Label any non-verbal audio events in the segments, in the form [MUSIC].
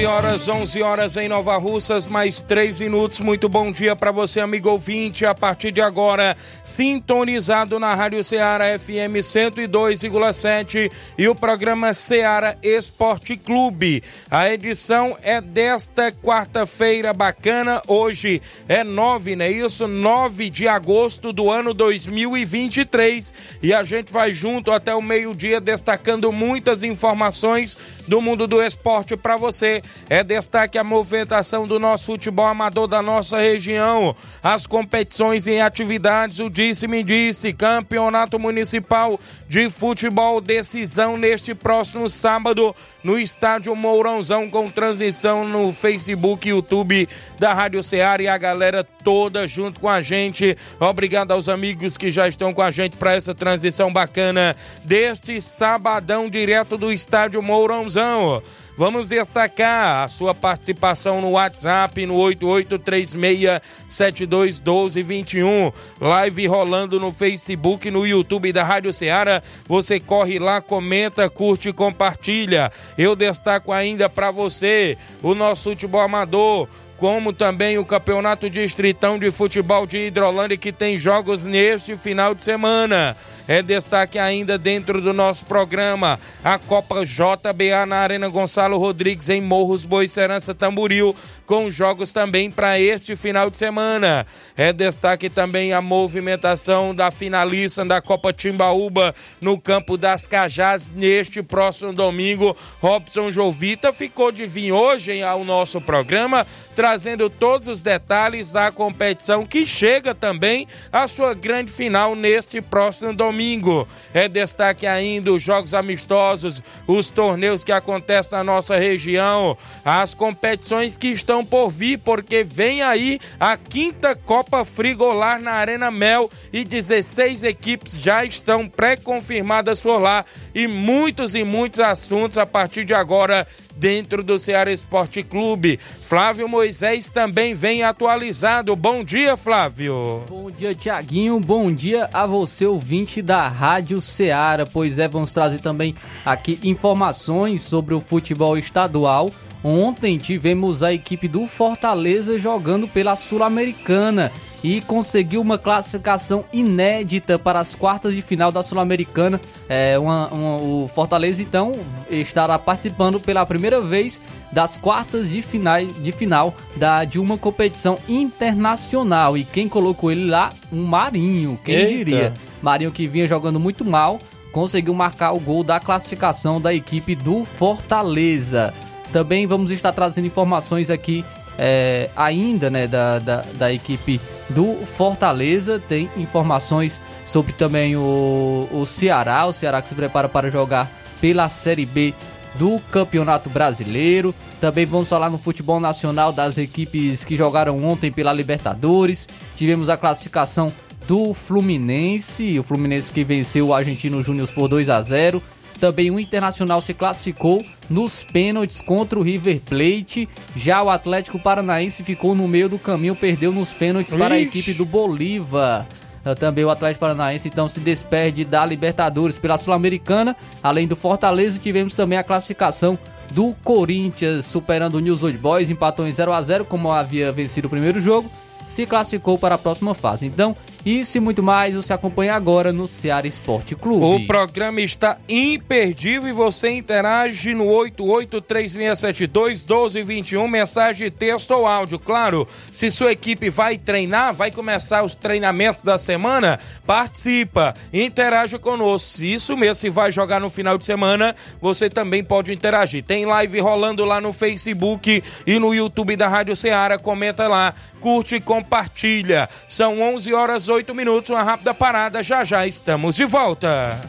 11 horas, 11 horas em Nova Russas, mais 3 minutos. Muito bom dia para você, amigo ouvinte. A partir de agora, sintonizado na Rádio Ceará FM 102,7 e o programa Ceará Esporte Clube. A edição é desta quarta-feira bacana. Hoje é 9, não é isso? 9 de agosto do ano 2023. E a gente vai junto até o meio-dia destacando muitas informações do mundo do esporte para você você. É destaque a movimentação do nosso futebol amador da nossa região. As competições em atividades, o disse-me disse, campeonato municipal de futebol, decisão neste próximo sábado no estádio Mourãozão com transmissão no Facebook e YouTube da Rádio Ceará e a galera toda junto com a gente. Obrigado aos amigos que já estão com a gente para essa transição bacana deste sabadão direto do estádio Mourãozão. Vamos destacar a sua participação no WhatsApp no 8836721221. Live rolando no Facebook no YouTube da Rádio Ceará. Você corre lá, comenta, curte e compartilha. Eu destaco ainda para você o nosso futebol amador como também o Campeonato Distritão de Futebol de Hidrolândia, que tem jogos neste final de semana. É destaque ainda dentro do nosso programa a Copa JBA na Arena Gonçalo Rodrigues em Morros Boicerança Tamburil com jogos também para este final de semana. É destaque também a movimentação da finalista da Copa Timbaúba no campo das Cajás neste próximo domingo. Robson Jovita ficou de vir hoje ao nosso programa trazendo todos os detalhes da competição que chega também à sua grande final neste próximo domingo. É destaque ainda os jogos amistosos, os torneios que acontecem na nossa região, as competições que estão por vir, porque vem aí a quinta Copa Frigolar na Arena Mel e 16 equipes já estão pré-confirmadas por lá e muitos e muitos assuntos a partir de agora dentro do Ceará Esporte Clube. Flávio Moisés também vem atualizado. Bom dia, Flávio. Bom dia, Tiaguinho. Bom dia a você, ouvinte da Rádio Ceará. Pois é, vamos trazer também aqui informações sobre o futebol estadual Ontem tivemos a equipe do Fortaleza jogando pela Sul-Americana e conseguiu uma classificação inédita para as quartas de final da Sul-Americana. É, uma, uma, o Fortaleza então estará participando pela primeira vez das quartas de, final, de final da, de uma competição internacional. E quem colocou ele lá? Um Marinho, quem Eita. diria? Marinho que vinha jogando muito mal, conseguiu marcar o gol da classificação da equipe do Fortaleza. Também vamos estar trazendo informações aqui é, ainda né, da, da, da, equipe do Fortaleza. Tem informações sobre também o, o Ceará, o Ceará que se prepara para jogar pela Série B do Campeonato Brasileiro. Também vamos falar no futebol nacional das equipes que jogaram ontem pela Libertadores. Tivemos a classificação do Fluminense, o Fluminense que venceu o Argentino Júnior por 2 a 0. Também o Internacional se classificou nos pênaltis contra o River Plate. Já o Atlético Paranaense ficou no meio do caminho, perdeu nos pênaltis Ixi. para a equipe do Bolívar. Ah, também o Atlético Paranaense então se despede da Libertadores pela Sul-Americana. Além do Fortaleza, tivemos também a classificação do Corinthians superando o News Old Boys, empatou em 0 a 0 como havia vencido o primeiro jogo, se classificou para a próxima fase. Então, Isso e muito mais você acompanha agora no Ceará Esporte Clube. O programa está imperdível e você interage no 8836721221, mensagem, texto ou áudio. Claro, se sua equipe vai treinar, vai começar os treinamentos da semana, participa, interage conosco. Isso mesmo, se vai jogar no final de semana, você também pode interagir. Tem live rolando lá no Facebook e no YouTube da Rádio Ceará. Comenta lá, curte e compartilha. São 11 horas 8 minutos, uma rápida parada. Já já estamos de volta.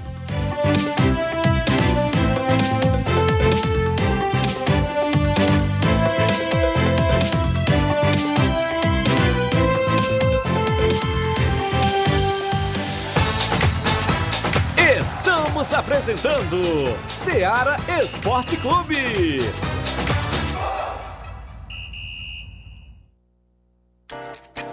Estamos apresentando Seara Esporte Clube.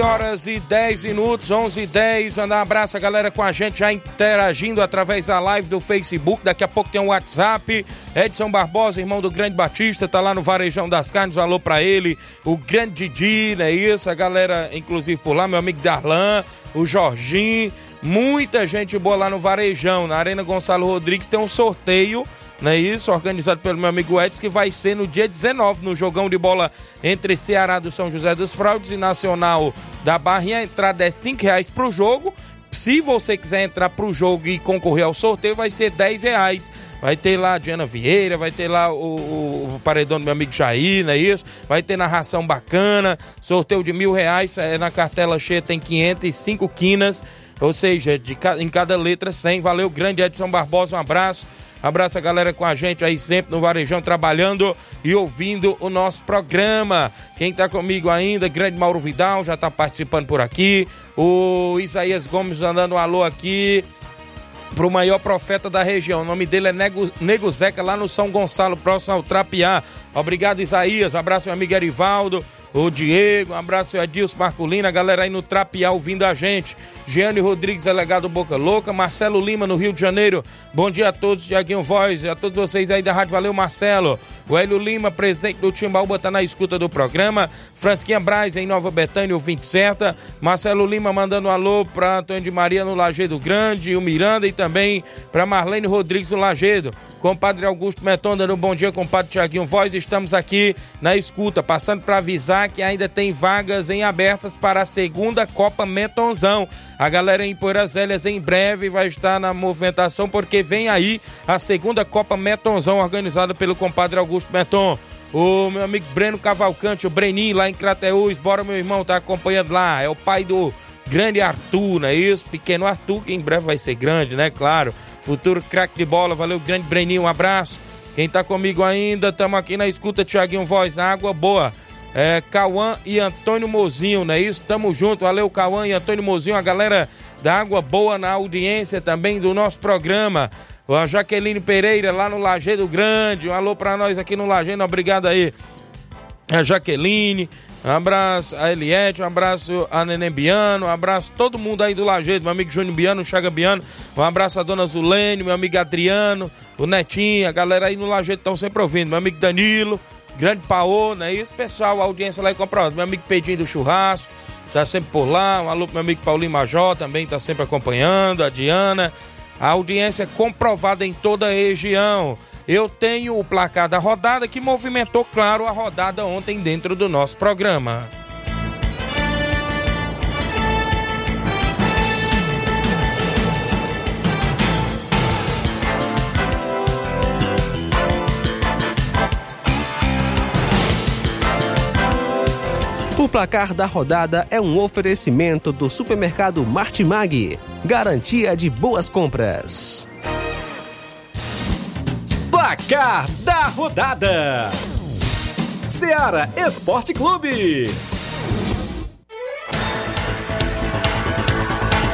Onze horas e 10 minutos, 11 e 10. Mandar um abraço a galera com a gente já interagindo através da live do Facebook. Daqui a pouco tem um WhatsApp. Edson Barbosa, irmão do Grande Batista, tá lá no Varejão das Carnes. Alô pra ele. O Grande Didi, não é isso? A galera, inclusive por lá, meu amigo Darlan, o Jorginho. Muita gente boa lá no Varejão. Na Arena Gonçalo Rodrigues tem um sorteio não é isso? Organizado pelo meu amigo Edson, que vai ser no dia 19, no jogão de bola entre Ceará do São José dos Fraudes e Nacional da Barrinha. A entrada é 5 reais pro jogo. Se você quiser entrar pro jogo e concorrer ao sorteio, vai ser 10 reais. Vai ter lá a Diana Vieira, vai ter lá o, o, o paredão do meu amigo Jair, não é isso? Vai ter narração bacana, sorteio de mil reais, é, na cartela cheia tem 505 quinas, ou seja, de, em cada letra 100. Valeu, grande Edson Barbosa, um abraço. Abraço a galera com a gente aí sempre no Varejão trabalhando e ouvindo o nosso programa. Quem tá comigo ainda, grande Mauro Vidal, já tá participando por aqui. O Isaías Gomes andando um alô aqui pro maior profeta da região. O nome dele é Nego, Nego Zeca, lá no São Gonçalo, próximo ao Trapiá. Obrigado, Isaías. Um abraço, meu amigo Erivaldo. O Diego, um abraço ao Adilson Marculino, a galera aí no Trapiá ouvindo a gente. Giane Rodrigues, delegado Boca Louca. Marcelo Lima, no Rio de Janeiro. Bom dia a todos, Tiaguinho Voz, a todos vocês aí da Rádio Valeu, Marcelo. O Hélio Lima, presidente do Timbaúba, tá na escuta do programa. Fransquinha Braz, em Nova Betânia, ouvinte certa. Marcelo Lima mandando um alô pra Antônio de Maria no Lagedo Grande, o Miranda e também pra Marlene Rodrigues no Lagedo. Compadre Augusto Meton dando um bom dia, compadre Tiaguinho Voz. Estamos aqui na escuta, passando para avisar lembrar que ainda tem vagas em abertas para a segunda Copa Metonzão. A galera em Poeiras Velhas em breve vai estar na movimentação porque vem aí a segunda Copa Metonzão organizada pelo compadre Augusto Meton. O meu amigo Breno Cavalcante, o Breninho lá em Crateús, bora meu irmão, tá acompanhando lá. É o pai do grande Arthur, não é isso? Pequeno Arthur, que em breve vai ser grande, né? Claro. Futuro craque de bola, valeu, grande Breninho, um abraço. Quem tá comigo ainda, estamos aqui na escuta, Tiaguinho Voz, na Água Boa. É, Cauã e Antônio Mozinho, não é isso? Tamo junto, valeu Cauã e Antônio Mozinho, a galera da Água Boa na audiência também do nosso programa. A Jaqueline Pereira lá no Lajeado Grande, um alô pra nós aqui no Lajeado, obrigado aí. A Jaqueline, um abraço a Eliette, um abraço a Neném Biano, um abraço a todo mundo aí do Lajeado, meu amigo Júnior Biano, Chaga Biano, um abraço a dona Zulene, meu amigo Adriano, o Netinho, a galera aí no Lajeado estão sempre ouvindo, meu amigo Danilo, grande Paô, né? Isso, pessoal, a audiência lá em Comprado, meu amigo Pedinho do Churrasco, tá sempre por lá, um alô pro meu amigo Paulinho Major, também tá sempre acompanhando, a Diana, a audiência comprovada em toda a região. Eu tenho o placar da rodada que movimentou, claro, a rodada ontem dentro do nosso programa. O placar da rodada é um oferecimento do supermercado Martimag. Garantia de boas compras. Placar da rodada: Seara Esporte Clube.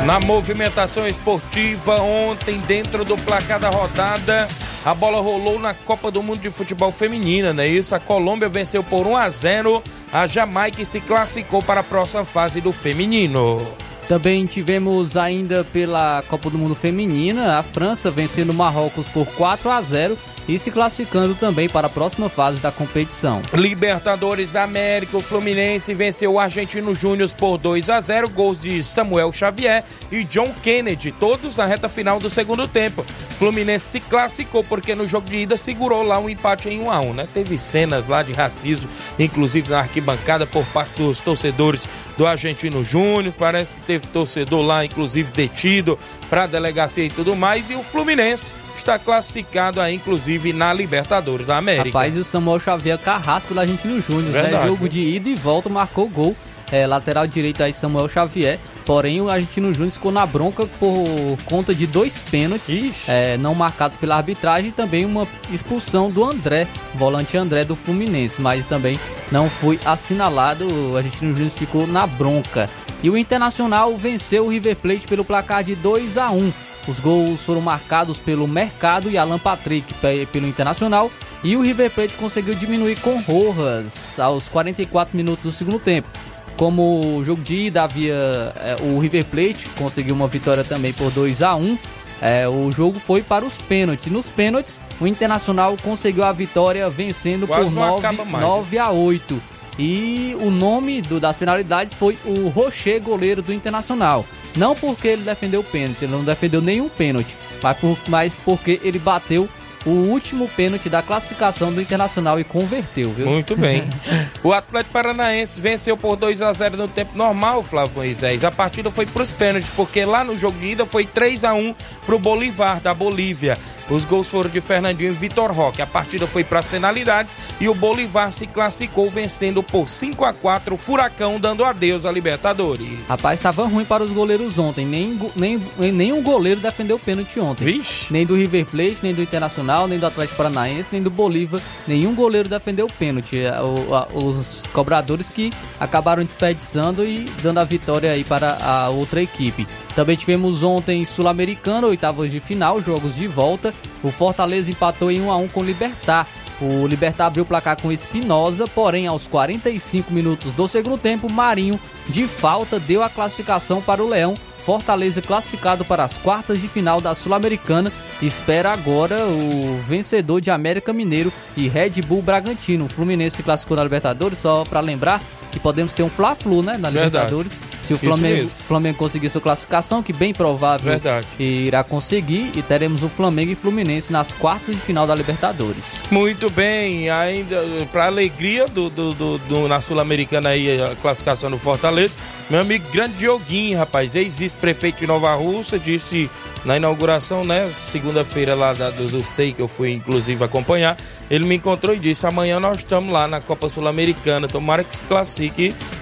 Na movimentação esportiva ontem, dentro do placar da rodada, a bola rolou na Copa do Mundo de Futebol Feminina, não é isso? A Colômbia venceu por 1 a 0 a Jamaica e se classificou para a próxima fase do feminino. Também tivemos ainda pela Copa do Mundo Feminina a França vencendo o Marrocos por 4 a 0 e se classificando também para a próxima fase da competição. Libertadores da América, o Fluminense venceu o Argentino Júnior por 2 a 0, gols de Samuel Xavier e John Kennedy, todos na reta final do segundo tempo. Fluminense se classificou porque no jogo de ida segurou lá um empate em 1 a 1, né? Teve cenas lá de racismo, inclusive na arquibancada por parte dos torcedores do Argentino Júnior, parece que teve torcedor lá inclusive detido para a delegacia e tudo mais, e o Fluminense está classificado aí, inclusive, na Libertadores da América. Rapaz, e o Samuel Xavier Carrasco do Argentino Júnior, né? Jogo de ida e volta, marcou gol. É, lateral direito aí Samuel Xavier, porém o Argentino Júnior ficou na bronca por conta de dois pênaltis é, não marcados pela arbitragem e também uma expulsão do André, volante André do Fluminense, mas também não foi assinalado, o Argentino Júnior ficou na bronca. E o Internacional venceu o River Plate pelo placar de 2 a 1 os gols foram marcados pelo Mercado e Alan Patrick pe- pelo Internacional. E o River Plate conseguiu diminuir com Rojas aos 44 minutos do segundo tempo. Como o jogo de ida havia. é, o River Plate conseguiu uma vitória também por 2 a 1 é, o jogo foi para os pênaltis. Nos pênaltis, o Internacional conseguiu a vitória vencendo Quase por não 9, acaba mais, 9 a 8. E o nome do- das penalidades foi o Rocher, goleiro do Internacional. Não porque ele defendeu pênalti, ele não defendeu nenhum pênalti, mas, por- mas porque ele bateu o último pênalti da classificação do Internacional e converteu, viu? Muito bem. [LAUGHS] O Atlético Paranaense venceu por 2 a 0 no tempo normal, Flávio Moisés. A partida foi para os pênaltis, porque lá no jogo de ida foi 3 a 1 para o Bolivar, da Bolívia. Os gols foram de Fernandinho e Vitor Roque. A partida foi para as penalidades e o Bolivar se classificou vencendo por 5 a 4 o Furacão, dando adeus à Libertadores. Rapaz, estava ruim para os goleiros ontem. Nem, nem, nenhum goleiro defendeu pênalti ontem. Vixe. Nem do River Plate, nem do Internacional, nem do Atlético Paranaense, nem do Bolívar. Nenhum goleiro defendeu pênalti. É, o- Os cobradores que acabaram desperdiçando e dando a vitória aí para a outra equipe. Também tivemos ontem Sul-Americana, oitavas de final, jogos de volta. O Fortaleza empatou em 1 a 1 com o Libertar. O Libertar abriu o placar com Espinosa, porém aos 45 minutos do segundo tempo, Marinho, de falta, deu a classificação para o Leão. Fortaleza classificado para as quartas de final da Sul-Americana. Espera agora o vencedor de América Mineiro e Red Bull Bragantino. O Fluminense se classificou na Libertadores, só para lembrar, que podemos ter um Fla-Flu, né, na Libertadores. Se o Flamengo, Flamengo conseguir sua classificação, que bem provável Verdade. irá conseguir, e teremos o Flamengo e Fluminense nas quartas de final da Libertadores. Muito bem, ainda para alegria do, do, do, do na Sul-Americana aí a classificação do Fortaleza, meu amigo grande Dioguinho, rapaz, ex-prefeito de Nova Russa, disse na inauguração, né, segunda-feira lá da, do, do SEI, que eu fui inclusive acompanhar, ele me encontrou e disse: amanhã nós estamos lá na Copa Sul-Americana, tomara que se classifique.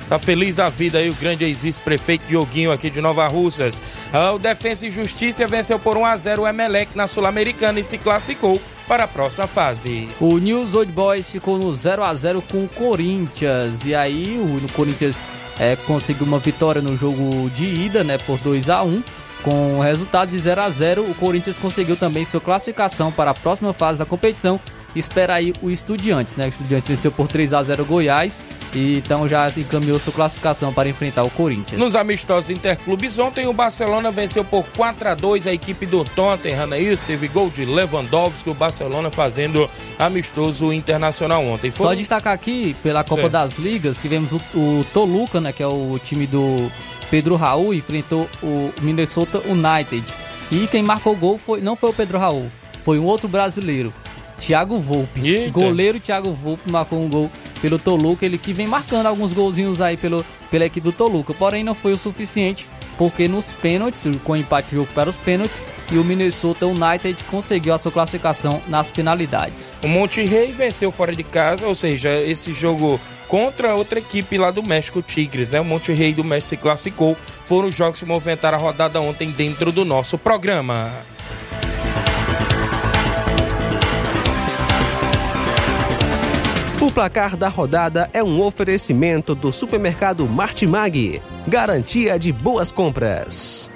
Tá feliz a vida aí o grande ex-prefeito Dioguinho aqui de Nova Russas. Ah, o Defensa e Justiça venceu por 1 a 0 o Emelec na Sul-Americana e se classificou para a próxima fase. O News Old Boys ficou no 0 a 0 com o Corinthians. E aí o Corinthians é, conseguiu uma vitória no jogo de ida, né, por 2 a 1 com o resultado de 0 a 0 o Corinthians conseguiu também sua classificação para a próxima fase da competição espera aí o Estudiantes, né? O Estudiantes venceu por 3 a 0 Goiás e então já encaminhou sua classificação para enfrentar o Corinthians. Nos amistosos interclubes ontem o Barcelona venceu por 4 a 2 a equipe do Tottenham, é isso? Teve gol de Lewandowski, o Barcelona fazendo amistoso internacional ontem. Foi... Só destacar aqui pela Copa das Ligas, tivemos o, o Toluca, né, que é o time do Pedro Raul enfrentou o Minnesota United. E quem marcou o gol foi, não foi o Pedro Raul, foi um outro brasileiro. Thiago Volpe. Eita. Goleiro Thiago Volpe marcou um gol pelo Toluca, ele que vem marcando alguns golzinhos aí pelo, pela equipe do Toluca. Porém, não foi o suficiente, porque nos pênaltis, com o empate de jogo para os pênaltis, e o Minnesota United conseguiu a sua classificação nas penalidades. O Monte Rei venceu fora de casa, ou seja, esse jogo contra outra equipe lá do México, Tigres, né? O Monte Rei do México se classificou. Foram os jogos que movimentaram a rodada ontem dentro do nosso programa. O placar da rodada é um oferecimento do supermercado Martimag, garantia de boas compras.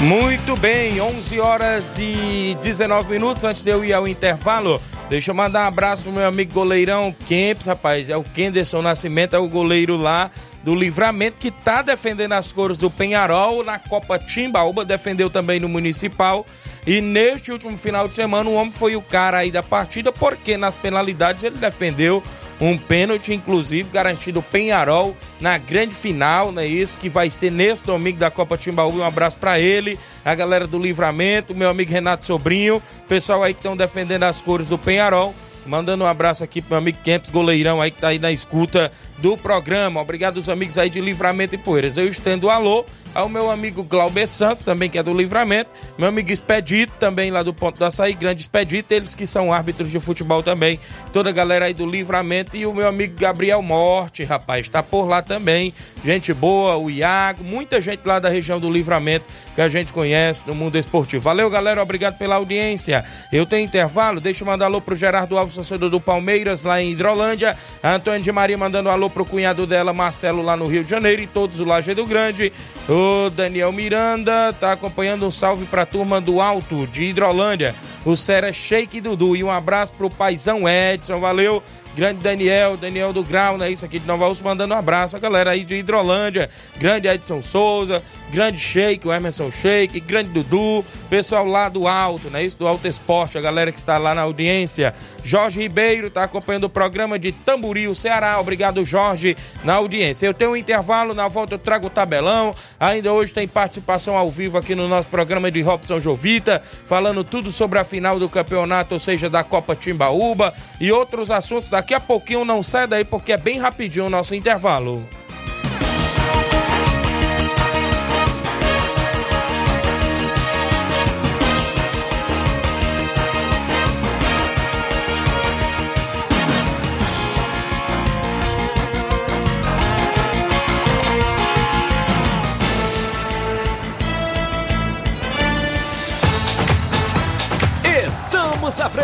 Muito bem, 11 horas e 19 minutos antes de eu ir ao intervalo. Deixa eu mandar um abraço pro meu amigo goleirão Kempis, rapaz. É o Kenderson Nascimento, é o goleiro lá do Livramento, que está defendendo as cores do Penharol na Copa Timbaúba, defendeu também no Municipal. E neste último final de semana, o homem foi o cara aí da partida, porque nas penalidades ele defendeu um pênalti, inclusive, garantido Penharol na grande final, né? Isso que vai ser nesse domingo da Copa Timbaúba. Um abraço para ele, a galera do Livramento, meu amigo Renato Sobrinho, pessoal aí que estão defendendo as cores do Penharol. Mandando um abraço aqui pro meu amigo Kempis, goleirão aí que tá aí na escuta do programa. Obrigado aos amigos aí de Livramento e Poeiras. Eu estendo o alô ao meu amigo Glauber Santos, também que é do Livramento, meu amigo Expedito, também lá do Ponto do Açaí, grande Expedito, eles que são árbitros de futebol também, toda a galera aí do Livramento. E o meu amigo Gabriel Morte, rapaz, está por lá também, gente boa, o Iago, muita gente lá da região do Livramento que a gente conhece no mundo esportivo. Valeu, galera, obrigado pela audiência. Eu tenho intervalo, deixa eu mandar alô pro Gerardo Alves, torcedor do Palmeiras, lá em Hidrolândia, Antônio de Maria mandando alô pro cunhado dela, Marcelo, lá no Rio de Janeiro, e todos do Lajeado Grande, o o Daniel Miranda tá acompanhando um salve pra turma do Alto de Hidrolândia. O Sera Shake Dudu. E um abraço pro paizão Edson. Valeu. Grande Daniel, Daniel do Grau, né? Isso aqui de Nova Urso, mandando um abraço. A galera aí de Hidrolândia, grande Edson Souza, grande Sheik, o Emerson Sheik, grande Dudu, pessoal lá do Alto, né? Isso do Alto Esporte, a galera que está lá na audiência. Jorge Ribeiro está acompanhando o programa de Tamboril, Ceará. Obrigado, Jorge, na audiência. Eu tenho um intervalo, na volta eu trago o tabelão. Ainda hoje tem participação ao vivo aqui no nosso programa de Robson Jovita, falando tudo sobre a final do campeonato, ou seja, da Copa Timbaúba e outros assuntos da Daqui a pouquinho não sai daí porque é bem rapidinho o nosso intervalo.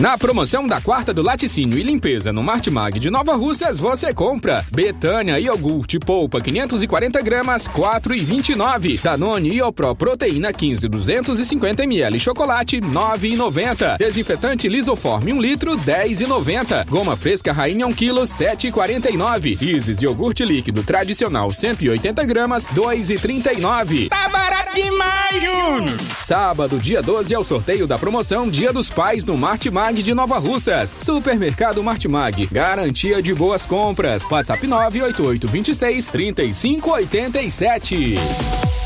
Na promoção da quarta do laticínio e limpeza no Martimag de Nova Russas, você compra Betânia iogurte polpa 540 gramas, 4,29. Danone Iopro proteína 15 250 ml chocolate, 9,90. Desinfetante Lisoform 1 litro, 10,90. Goma fresca Rainha 1 kg, 7,49. Isis iogurte líquido tradicional 180 gramas, 2,39. Tá barato demais, Júnior! Sábado, dia 12 é o sorteio da promoção Dia dos Pais no Martimag de Nova Russas. Supermercado Martimag. Garantia de boas compras. WhatsApp 988 26 3587.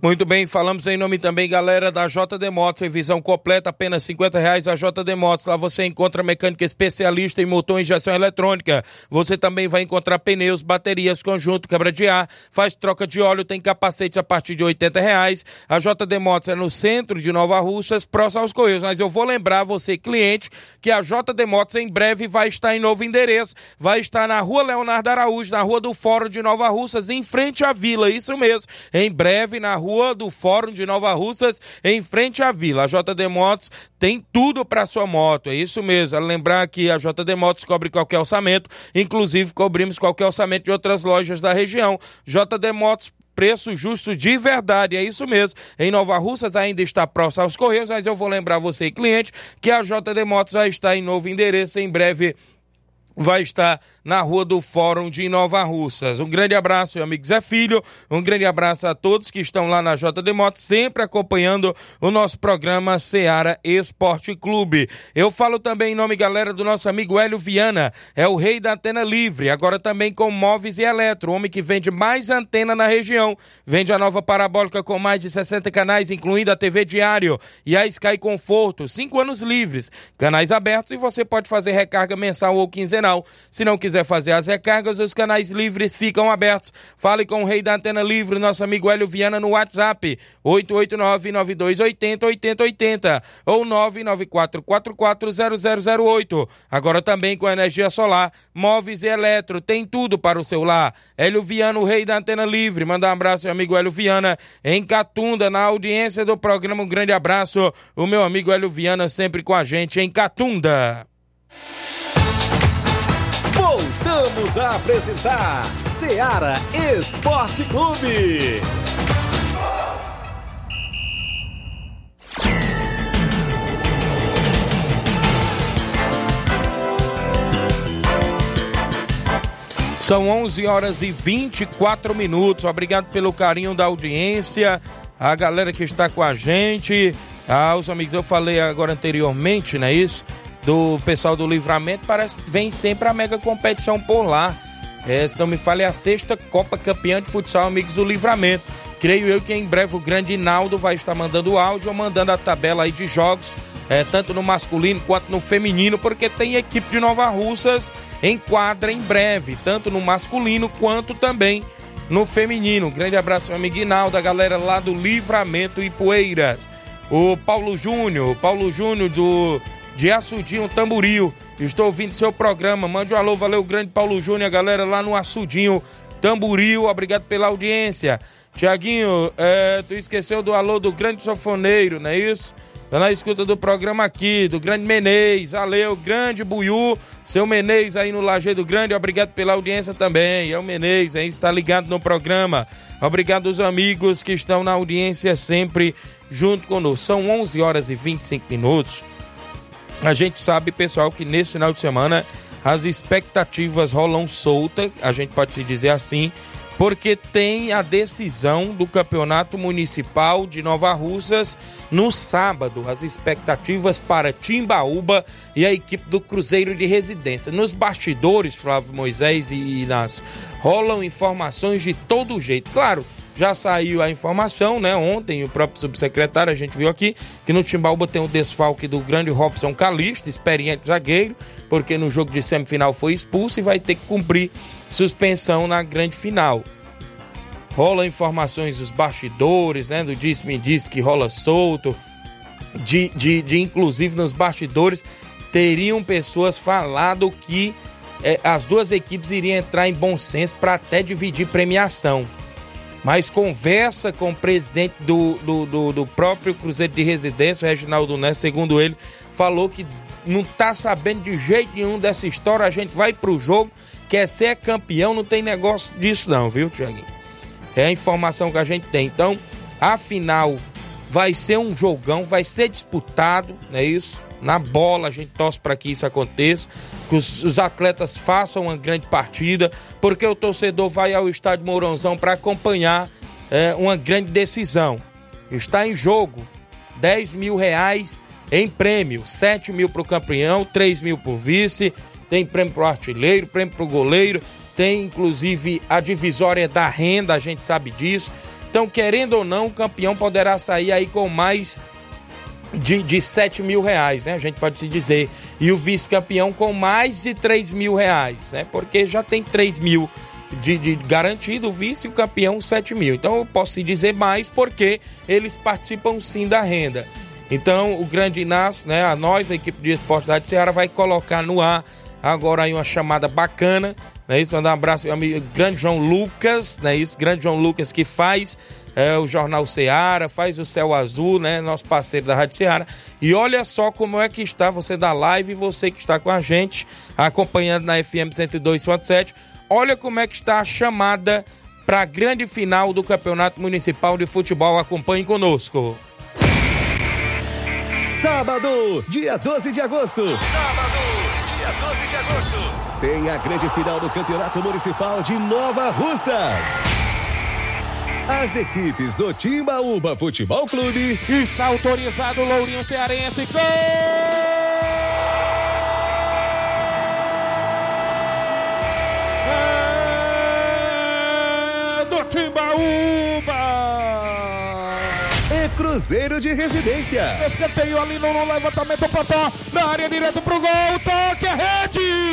Muito bem, falamos em nome também, galera, da JD Motos, revisão completa, apenas 50 reais a JD Motos. Lá você encontra mecânica especialista em motor e injeção eletrônica. Você também vai encontrar pneus, baterias, conjunto, quebra de ar, faz troca de óleo, tem capacetes a partir de 80 reais. A JD Motos é no centro de Nova Russas, próximo aos Correios. Mas eu vou lembrar você, cliente, que a JD Motos em breve vai estar em novo endereço. Vai estar na rua Leonardo Araújo, na rua do Fórum de Nova Russas, em frente à vila. Isso mesmo. Em breve, na rua Rua do Fórum de Nova Russas, em frente à vila. A JD Motos tem tudo para sua moto, é isso mesmo. Lembrar que a JD Motos cobre qualquer orçamento, inclusive cobrimos qualquer orçamento de outras lojas da região. JD Motos preço justo de verdade, é isso mesmo. Em Nova Russas ainda está próximo aos Correios, mas eu vou lembrar você, cliente, que a JD Motos já está em novo endereço, em breve vai estar na Rua do Fórum de Nova Russas. Um grande abraço, meu amigo Zé Filho, um grande abraço a todos que estão lá na JD Motos, sempre acompanhando o nosso programa Seara Esporte Clube. Eu falo também em nome, galera, do nosso amigo Hélio Viana, é o rei da antena livre, agora também com móveis e eletro, homem que vende mais antena na região. Vende a nova parabólica com mais de 60 canais, incluindo a TV Diário e a Sky Conforto, cinco anos livres, canais abertos e você pode fazer recarga mensal ou quinzenal se não quiser fazer as recargas, os canais livres ficam abertos. Fale com o rei da antena livre, nosso amigo Hélio Viana, no WhatsApp 889-9280-8080 ou 994440008. Agora também com energia solar, móveis e eletro, tem tudo para o seu lar. Hélio Viana, o rei da antena livre. Manda um abraço, meu amigo Hélio Viana, em Catunda, na audiência do programa. Um grande abraço, o meu amigo Hélio Viana, sempre com a gente em Catunda. Voltamos a apresentar Seara Esporte Clube. São 11 horas e 24 minutos. Obrigado pelo carinho da audiência, a galera que está com a gente, aos amigos. Eu falei agora anteriormente, não é isso? Do pessoal do Livramento, parece que vem sempre a mega competição por lá. É, se não me falha, é a sexta Copa Campeã de Futsal Amigos do Livramento. Creio eu que em breve o grande Naldo vai estar mandando áudio ou mandando a tabela aí de jogos, é, tanto no masculino quanto no feminino, porque tem equipe de Nova Russas em quadra em breve, tanto no masculino quanto também no feminino. Grande abraço, amigo Naldo, a galera lá do Livramento e Poeiras. O Paulo Júnior, Paulo Júnior do de Açudinho Tamburil. Estou ouvindo seu programa. Mande um alô, valeu, grande Paulo Júnior, galera lá no Açudinho Tamburil. Obrigado pela audiência. Tiaguinho, é, tu esqueceu do alô do grande sofoneiro, não é isso? Tá na escuta do programa aqui, do grande Menez. Valeu, grande Buiú, seu Menez aí no Lajeado Grande. Obrigado pela audiência também. É o Menez aí, está ligado no programa. Obrigado aos amigos que estão na audiência sempre junto conosco. São 11 horas e 25 minutos. A gente sabe, pessoal, que nesse final de semana as expectativas rolam solta, a gente pode se dizer assim, porque tem a decisão do Campeonato Municipal de Nova Russas no sábado. As expectativas para Timbaúba e a equipe do Cruzeiro de Residência. Nos bastidores, Flávio Moisés e nas rolam informações de todo jeito. Claro, já saiu a informação, né? Ontem o próprio subsecretário, a gente viu aqui, que no Timbaúba tem o desfalque do grande Robson Calista, experiente zagueiro, porque no jogo de semifinal foi expulso e vai ter que cumprir suspensão na grande final. Rola informações dos bastidores, né? Do disse-me disse que rola solto, de, de, de inclusive nos bastidores teriam pessoas falado que é, as duas equipes iriam entrar em bom senso para até dividir premiação. Mas conversa com o presidente do, do, do, do próprio Cruzeiro de Residência, o Reginaldo Neto, segundo ele, falou que não tá sabendo de jeito nenhum dessa história, a gente vai pro jogo, quer ser campeão, não tem negócio disso não, viu, Tiaguinho? É a informação que a gente tem. Então, a final vai ser um jogão, vai ser disputado, não é isso? Na bola, a gente torce para que isso aconteça, que os, os, atletas façam uma grande partida, porque o torcedor vai ao estádio Mourãozão para acompanhar é, uma grande decisão. Está em jogo 10 mil reais em prêmio, 7 mil para o campeão, 3 mil para o vice, tem prêmio para o artilheiro, prêmio para o goleiro, tem inclusive a divisória da renda, a gente sabe disso. Então, querendo ou não, o campeão poderá sair aí com mais de, de 7 mil reais, né? A gente pode se dizer. E o vice-campeão com mais de 3 mil reais, né? Porque já tem 3 mil de, de garantido, o vice e o campeão 7 mil. Então eu posso se dizer mais porque eles participam sim da renda. Então o grande Inácio, né? A nós, a equipe de esporte da Ceará, vai colocar no ar agora aí uma chamada bacana é isso? Mandar um abraço ao grande João Lucas, né? Isso, grande João Lucas que faz é, o Jornal Ceará, faz o Céu Azul, né? Nosso parceiro da Rádio Ceará. E olha só como é que está você da live, você que está com a gente, acompanhando na FM 102.7. Olha como é que está a chamada para a grande final do Campeonato Municipal de Futebol. Acompanhe conosco. Sábado, dia 12 de agosto. Sábado, dia 12 de agosto tem a grande final do Campeonato Municipal de Nova Russas. As equipes do Timbaúba Futebol Clube. Está autorizado o Lourinho Cearense. Gol! É do Timbaúba! Cruzeiro de Residência. Escanteio ali no, no levantamento, o Potó, na área direto pro gol, toque a rede!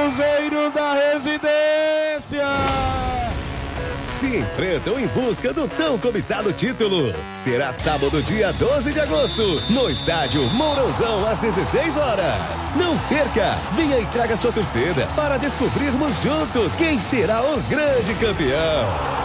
Cruzeiro da Residência! se enfrentam em busca do tão cobiçado título. Será sábado, dia 12 de agosto, no estádio Mourãozão, às 16 horas. Não perca! Venha e traga sua torcida para descobrirmos juntos quem será o grande campeão.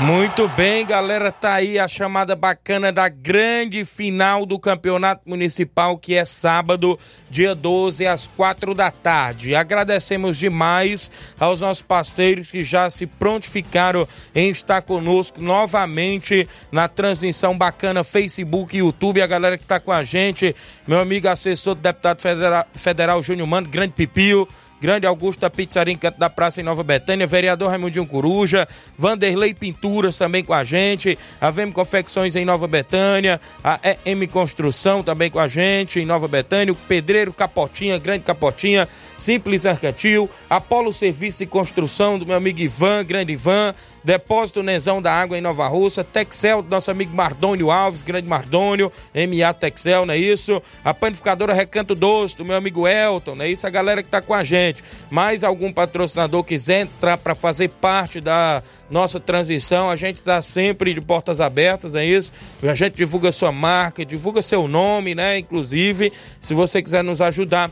Muito bem, galera, tá aí a chamada bacana da grande final do Campeonato Municipal, que é sábado, dia 12, às quatro da tarde. Agradecemos demais aos nossos parceiros que já se prontificaram em estar conosco novamente na transmissão bacana Facebook e YouTube. A galera que tá com a gente, meu amigo assessor do deputado federal, federal Júnior Mano, grande pipio Grande Augusta Pizzaria Canto da Praça em Nova Betânia, vereador Raimundinho Coruja, Vanderlei Pinturas também com a gente, a VM Confecções em Nova Betânia, a EM Construção também com a gente em Nova Betânia, o Pedreiro Capotinha, Grande Capotinha, Simples Arcantil, Apolo Serviço e Construção do meu amigo Ivan, Grande Ivan, Depósito Nezão da Água em Nova Russa, Texel do nosso amigo Mardônio Alves, Grande Mardônio, MA Texel, não é isso? A panificadora Recanto Doce do meu amigo Elton, não é isso? A galera que tá com a gente. Mais algum patrocinador quiser entrar para fazer parte da nossa transição, a gente está sempre de portas abertas, é isso? A gente divulga sua marca, divulga seu nome, né? Inclusive, se você quiser nos ajudar.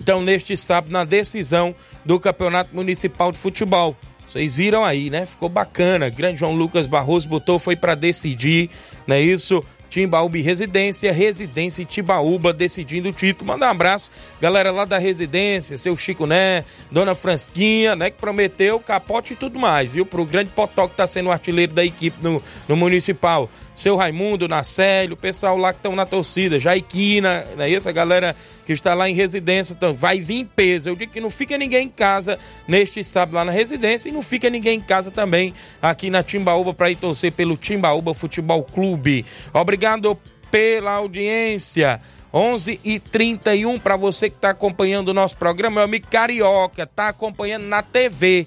Então, neste sábado, na decisão do Campeonato Municipal de Futebol. Vocês viram aí, né? Ficou bacana. Grande João Lucas Barroso botou, foi para decidir, não é isso? Timbaúba Residência, Residência Timbaúba decidindo o título. Manda um abraço, galera lá da Residência, seu Chico Né, Dona Fransquinha, né, que prometeu capote e tudo mais, viu? Pro grande Potó que tá sendo o artilheiro da equipe no, no Municipal seu Raimundo, Nacélio, o pessoal lá que estão na torcida, Jaiquina, né? Essa galera que está lá em residência, então vai vir em peso. Eu digo que não fica ninguém em casa neste sábado lá na residência e não fica ninguém em casa também aqui na Timbaúba para ir torcer pelo Timbaúba Futebol Clube. Obrigado pela audiência. 11 e 31 para você que está acompanhando o nosso programa, meu amigo Carioca, está acompanhando na TV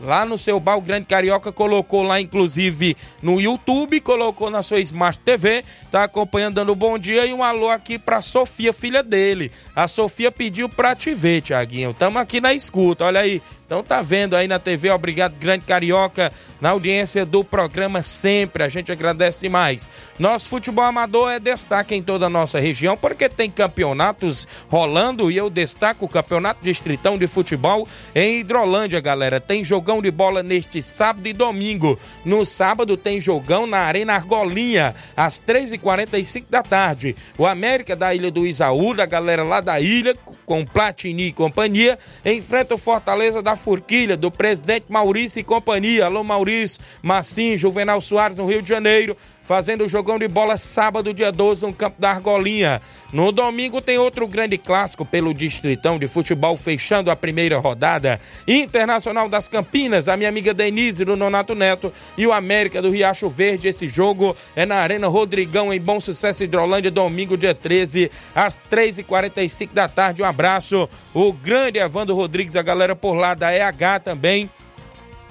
lá no seu bar, o Grande Carioca colocou lá, inclusive, no YouTube, colocou na sua Smart TV, tá acompanhando, dando bom dia e um alô aqui pra Sofia, filha dele. A Sofia pediu pra te ver, Tiaguinho. Tamo aqui na escuta, olha aí. Então tá vendo aí na TV, obrigado, Grande Carioca, na audiência do programa sempre. A gente agradece mais. Nosso futebol amador é destaque em toda a nossa região, porque tem campeonatos rolando e eu destaco o Campeonato Distritão de Futebol em Hidrolândia, galera. Tem jogão de bola neste sábado e domingo. No sábado tem jogão na Arena Argolinha, às 3h45 da tarde. O América da Ilha do Isaú, da galera lá da ilha, com Platini e companhia, enfrenta o Fortaleza da Forquilha, do presidente Maurício e companhia. Alô, Maurício, Massim, Juvenal Soares, no Rio de Janeiro, fazendo o jogão de bola sábado, dia 12, no campo da Argolinha. No domingo tem outro grande clássico pelo Distritão de Futebol, fechando a primeira rodada. Internacional das Campinas, a minha amiga Denise do Nonato Neto e o América do Riacho Verde. Esse jogo é na Arena Rodrigão, em Bom Sucesso, Hidrolândia, domingo, dia 13, às 3h45 da tarde. Um abraço, o grande Evandro Rodrigues, a galera por lá da EH também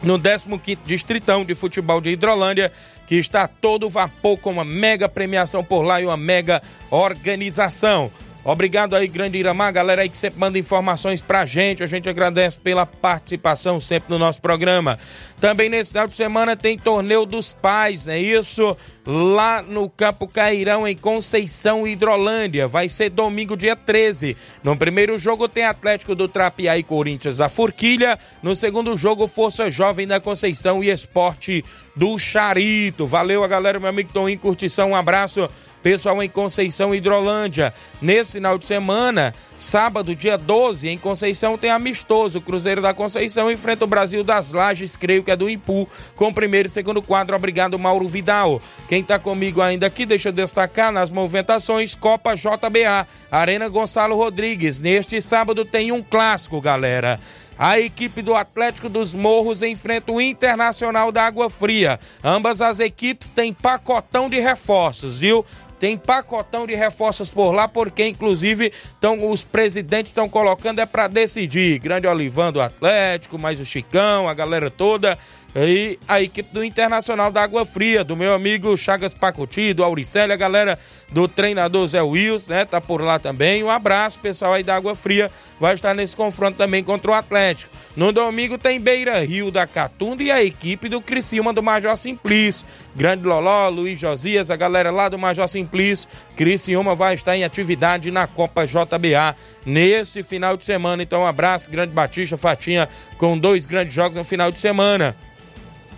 no 15º Distritão de Futebol de Hidrolândia, que está todo vapor com uma mega premiação por lá e uma mega organização. Obrigado aí, Grande Iramar, galera aí que sempre manda informações pra gente. A gente agradece pela participação sempre no nosso programa. Também nesse final de semana tem torneio dos pais, é isso? Lá no Campo Cairão, em Conceição, Hidrolândia. Vai ser domingo, dia 13. No primeiro jogo tem Atlético do Trapiá Corinthians a Forquilha. No segundo jogo, Força Jovem da Conceição e Esporte do Charito. Valeu a galera, meu amigo Toninho Curtição. Um abraço pessoal em Conceição Hidrolândia. Nesse final de semana, sábado, dia 12, em Conceição tem amistoso. O Cruzeiro da Conceição enfrenta o Brasil das Lages, creio que é do Impu, com primeiro e segundo quadro. Obrigado, Mauro Vidal. Quem está comigo ainda aqui, deixa eu destacar nas movimentações Copa JBA, Arena Gonçalo Rodrigues. Neste sábado tem um clássico, galera. A equipe do Atlético dos Morros enfrenta o Internacional da Água Fria. Ambas as equipes têm pacotão de reforços, viu? Tem pacotão de reforços por lá, porque inclusive tão, os presidentes estão colocando é para decidir. Grande Olivão do Atlético, mais o Chicão, a galera toda. E a equipe do Internacional da Água Fria, do meu amigo Chagas Pacuti, do Auricélio, a galera do treinador Zé Wilson, né? Tá por lá também. Um abraço, pessoal aí da Água Fria. Vai estar nesse confronto também contra o Atlético. No domingo tem Beira Rio da Catunda e a equipe do Criciúma do Major Simplício. Grande Loló, Luiz Josias, a galera lá do Major Simplício. Criciúma vai estar em atividade na Copa JBA nesse final de semana. Então, um abraço, grande Batista, Fatinha, com dois grandes jogos no final de semana.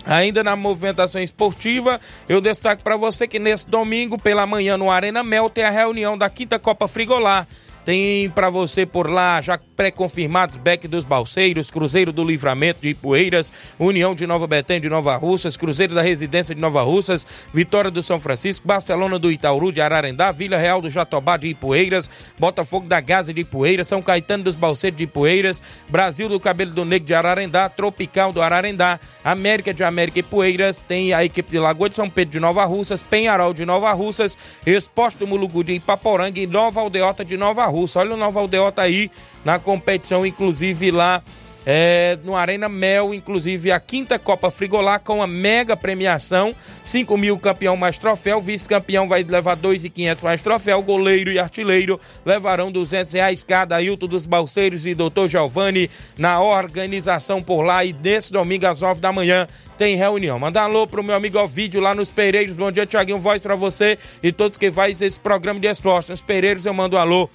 Ainda na movimentação esportiva, eu destaco para você que nesse domingo, pela manhã, no Arena Mel, tem a reunião da Quinta Copa Frigolar. Tem para você por lá já pré-confirmados Beck dos Balseiros, Cruzeiro do Livramento de Ipueiras, União de Nova Betém de Nova Russas, Cruzeiro da Residência de Nova Russas, Vitória do São Francisco, Barcelona do Itauru de Ararendá, Vila Real do Jatobá de Ipueiras, Botafogo da Gaza de Ipueiras, São Caetano dos Balseiros de Ipueiras, Brasil do Cabelo do Negro de Ararendá, Tropical do Ararendá, América de América e Ipueiras, tem a equipe de Lagoa de São Pedro de Nova Russas, Penharol de Nova Russas, Esporte do Mulugu de Ipaporanga e Nova Aldeota de Nova Russa. Olha o Nova Aldeota aí na competição, inclusive lá é, no Arena Mel, inclusive a quinta Copa Frigolá com a mega premiação, 5 mil campeão mais troféu, vice-campeão vai levar 2.500 mais troféu, goleiro e artilheiro levarão 200 reais cada, Ailton dos Balseiros e Doutor Giovanni na organização por lá e nesse domingo às 9 da manhã tem reunião. Manda alô pro meu amigo Ovídio lá nos Pereiros, bom dia Tiaguinho, voz para você e todos que fazem esse programa de esporte. Nos Pereiros eu mando alô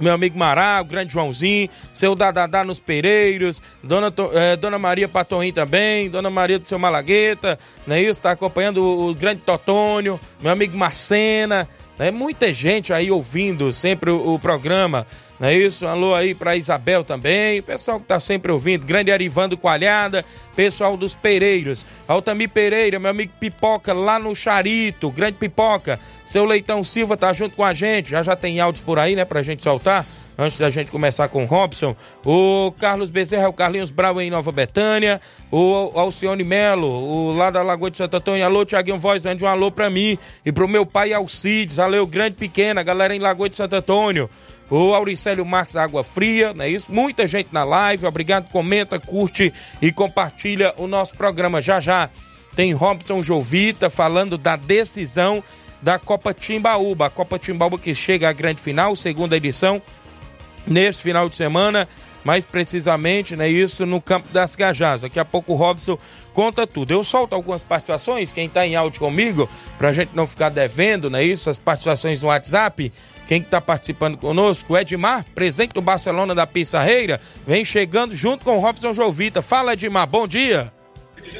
meu amigo Mará, o grande Joãozinho, seu Dadadá nos Pereiros, Dona, eh, Dona Maria Patoim também, Dona Maria do seu Malagueta, não é isso? Está acompanhando o, o, grande Totônio, meu amigo Marcena, né? Muita gente aí ouvindo sempre o, o programa, não é isso? Alô aí para Isabel também, pessoal que tá sempre ouvindo, grande Arivando Coalhada, pessoal dos Pereiros, Altamir Pereira, meu amigo Pipoca lá no Charito, grande Pipoca, seu Leitão Silva tá junto com a gente, já já tem áudios por aí, né, pra gente soltar. Antes da gente começar com o Robson. O Carlos Bezerra, o Carlinhos Bravo em Nova Betânia. O Alcione Melo, o lá da Lagoa de Santo Antônio. Alô, Tiaguinho Voz, mande um alô pra mim e pro meu pai Alcides. Valeu, grande pequena, galera em Lagoa de Santo Antônio. O Auricélio Marques Água Fria, não é isso? Muita gente na live. Obrigado, comenta, curte e compartilha o nosso programa. Já já tem Robson Jovita falando da decisão da Copa Timbaúba. A Copa Timbaúba que chega à grande final, segunda edição, neste final de semana, mais precisamente, né, isso no Campo das Gajás. Daqui a pouco o Robson conta tudo. Eu solto algumas participações, quem está em áudio comigo, para a gente não ficar devendo, né, isso, as participações no WhatsApp. Quem está participando conosco? Edmar, presidente do Barcelona da Pissarreira, vem chegando junto com o Robson Jovita. Fala, Edmar, bom dia.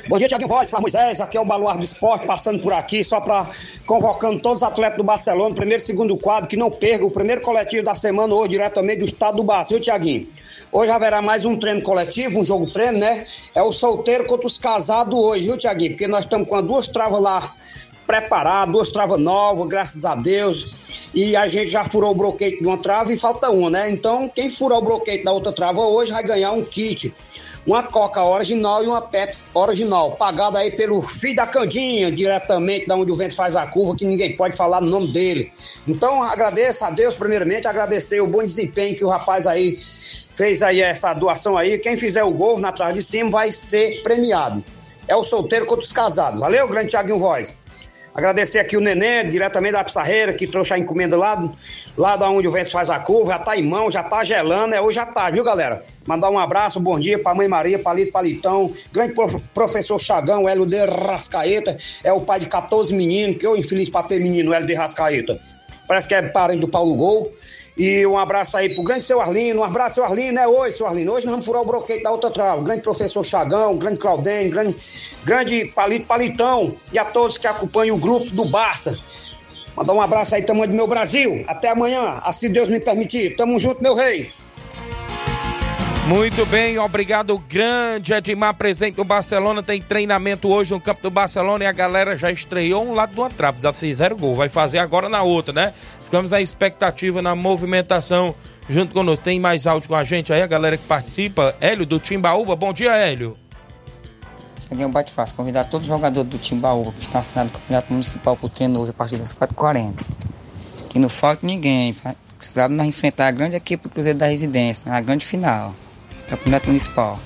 Bom dia, Tiago Voz, Fala Moisés, aqui é o Baluar do Esporte, passando por aqui, só para convocando todos os atletas do Barcelona, primeiro e segundo quadro, que não percam o primeiro coletivo da semana hoje, diretamente do estado do Barça, viu, Tiaguinho? Hoje haverá mais um treino coletivo, um jogo treino, né? É o solteiro contra os casados hoje, viu, Tiaguinho? Porque nós estamos com duas travas lá preparadas, duas travas novas, graças a Deus. E a gente já furou o broquete de uma trava e falta uma, né? Então, quem furar o broquete da outra trava hoje vai ganhar um kit uma Coca original e uma Pepsi original, pagada aí pelo filho da Candinha, diretamente da onde o vento faz a curva, que ninguém pode falar no nome dele. Então, agradeço a Deus, primeiramente, agradecer o bom desempenho que o rapaz aí fez aí essa doação aí. Quem fizer o gol na trás de cima vai ser premiado. É o solteiro contra os casados. Valeu, grande Thiaguinho Voz. Agradecer aqui o Nenê, diretamente da Pissarreira, que trouxe a encomenda lá, lá da onde o vento faz a curva, já tá em mão, já tá gelando, é hoje já tá, viu, galera? Mandar um abraço, um bom dia pra mãe Maria, Palito Palitão, grande prof, professor Chagão, Hélio de Rascaeta, é o pai de 14 meninos, que eu infeliz pra ter menino, Hélio de Rascaeta. Parece que é parente do Paulo Gol. E um abraço aí pro grande seu Arlino, um abraço, seu Arlino, é hoje, seu Arlino. Hoje nós vamos furar o broquete da outra trava. Grande professor Chagão, grande Claudem, grande, grande Palito Palitão e a todos que acompanham o grupo do Barça. Mandar um abraço aí, tamanho do meu Brasil. Até amanhã, assim Deus me permitir. Tamo junto, meu rei. Muito bem, obrigado, grande Edmar, presente do Barcelona. Tem treinamento hoje no campo do Barcelona e a galera já estreou um lado do Antrapo. Já fizeram gol, vai fazer agora na outra, né? Ficamos à expectativa na movimentação junto conosco. Tem mais áudio com a gente aí, a galera que participa. Hélio do Timbaúba, bom dia, Hélio. Cheguei um bate fácil, convidar todos os jogadores do Timbaúba que estão assinando no Campeonato Municipal pro treino hoje a partir das 4h40. Que não falte ninguém, nós enfrentar a grande equipe do Cruzeiro da Residência, na grande final. Campeonato Municipal.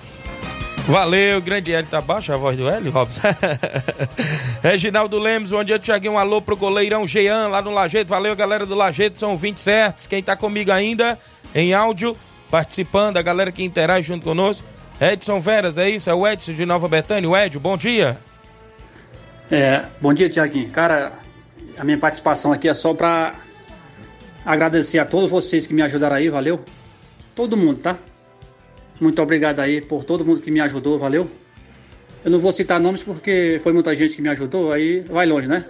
Valeu, grande Hélio. Tá baixa a voz do Hélio, Robson? [LAUGHS] Reginaldo Lemos, bom dia, Tiaguinho. Um alô pro goleirão Jean, lá no Lajeito. Valeu, galera do Lajeito, são 20 certos. Quem tá comigo ainda, em áudio, participando, a galera que interage junto conosco. Edson Veras, é isso? É o Edson de Nova Betânia. O Edio, bom dia. É, bom dia, Tiaguinho. Cara, a minha participação aqui é só pra agradecer a todos vocês que me ajudaram aí, valeu? Todo mundo, tá? Muito obrigado aí por todo mundo que me ajudou, valeu? Eu não vou citar nomes porque foi muita gente que me ajudou, aí vai longe, né?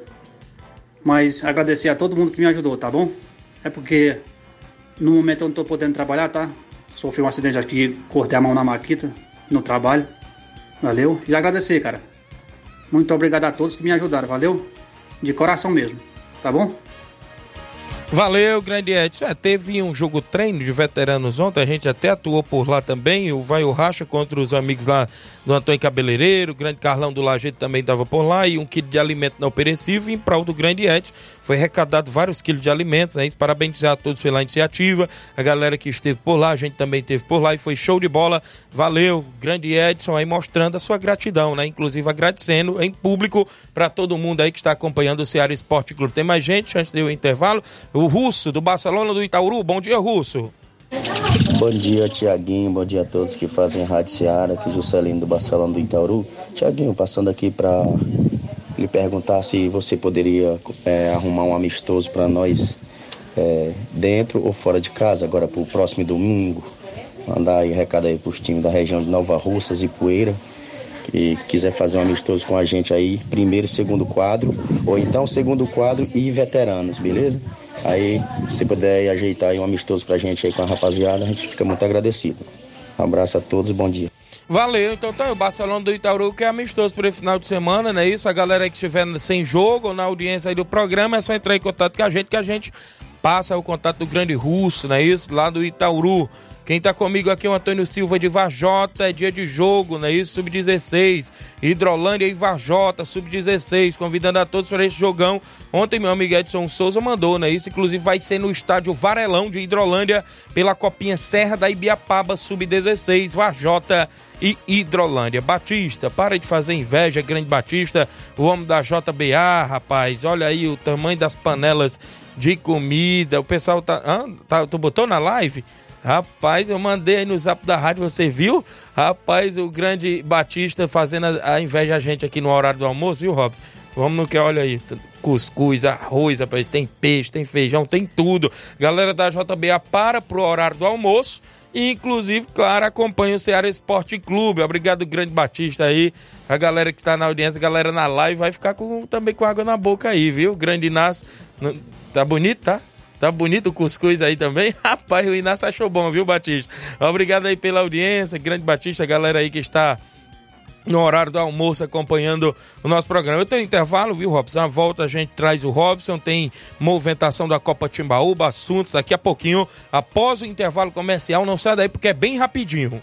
Mas agradecer a todo mundo que me ajudou, tá bom? É porque no momento eu não tô podendo trabalhar, tá? Sofri um acidente aqui, cortei a mão na maquita no trabalho. Valeu? E agradecer, cara. Muito obrigado a todos que me ajudaram, valeu? De coração mesmo, tá bom? Valeu, grande Edson. É, teve um jogo treino de veteranos ontem, a gente até atuou por lá também. O Vai o Racha contra os amigos lá do Antônio Cabeleireiro, o grande Carlão do Lajeito também estava por lá, e um quilo de alimento não perecível em prol do grande Edson. Foi arrecadado vários quilos de alimentos, né? Parabenizar a todos pela iniciativa, a galera que esteve por lá, a gente também esteve por lá e foi show de bola. Valeu, grande Edson, aí mostrando a sua gratidão, né? Inclusive agradecendo em público para todo mundo aí que está acompanhando o Ceará Esporte Clube. Tem mais gente antes do intervalo? O Russo, do Barcelona do Itaúru. Bom dia, Russo. Bom dia, Tiaguinho. Bom dia a todos que fazem Rádio Seara, aqui Juscelino do Barcelona do Itaúru. Tiaguinho, passando aqui para lhe perguntar se você poderia é, arrumar um amistoso para nós é, dentro ou fora de casa, agora para o próximo domingo. Mandar aí recado aí para os times da região de Nova Russas e Poeira que quiser fazer um amistoso com a gente aí, primeiro e segundo quadro, ou então segundo quadro e veteranos, beleza? Aí, se puder ajeitar aí um amistoso pra gente aí com a rapaziada, a gente fica muito agradecido. Um abraço a todos, bom dia. Valeu, então tá, o Barcelona do Itaúru que é amistoso para esse final de semana, não é isso? A galera que estiver sem jogo ou na audiência aí do programa é só entrar em contato com a gente que a gente passa o contato do grande russo, não é isso? Lá do Itauru. Quem tá comigo aqui é o Antônio Silva de Vajota, é dia de jogo, não é isso? Sub-16. Hidrolândia e Vajota, Sub-16. Convidando a todos para esse jogão. Ontem meu amigo Edson Souza mandou, não é isso? Inclusive vai ser no estádio Varelão de Hidrolândia, pela Copinha Serra da Ibiapaba, Sub-16, Vajota e Hidrolândia. Batista, para de fazer inveja, grande Batista, o homem da JBA, rapaz. Olha aí o tamanho das panelas de comida. O pessoal tá. Ah, tá tu botou na live? Rapaz, eu mandei aí no zap da rádio, você viu? Rapaz, o grande Batista fazendo a, a inveja a gente aqui no horário do almoço, viu, Robson? Vamos no que, olha aí, cuscuz, arroz, rapaz, tem peixe, tem feijão, tem tudo. Galera da JBA para pro horário do almoço. E, inclusive, claro, acompanha o Ceará Esporte Clube. Obrigado, grande Batista aí. A galera que está na audiência, a galera na live, vai ficar com, também com água na boca aí, viu? Grande Inácio. Tá bonito, tá? Tá bonito o cuscuz aí também? [LAUGHS] Rapaz, o Inácio achou bom, viu, Batista? Obrigado aí pela audiência, grande Batista, galera aí que está no horário do almoço acompanhando o nosso programa. Eu tenho intervalo, viu, Robson? Na volta a gente traz o Robson, tem movimentação da Copa Timbaúba, assuntos daqui a pouquinho, após o intervalo comercial. Não sai daí porque é bem rapidinho.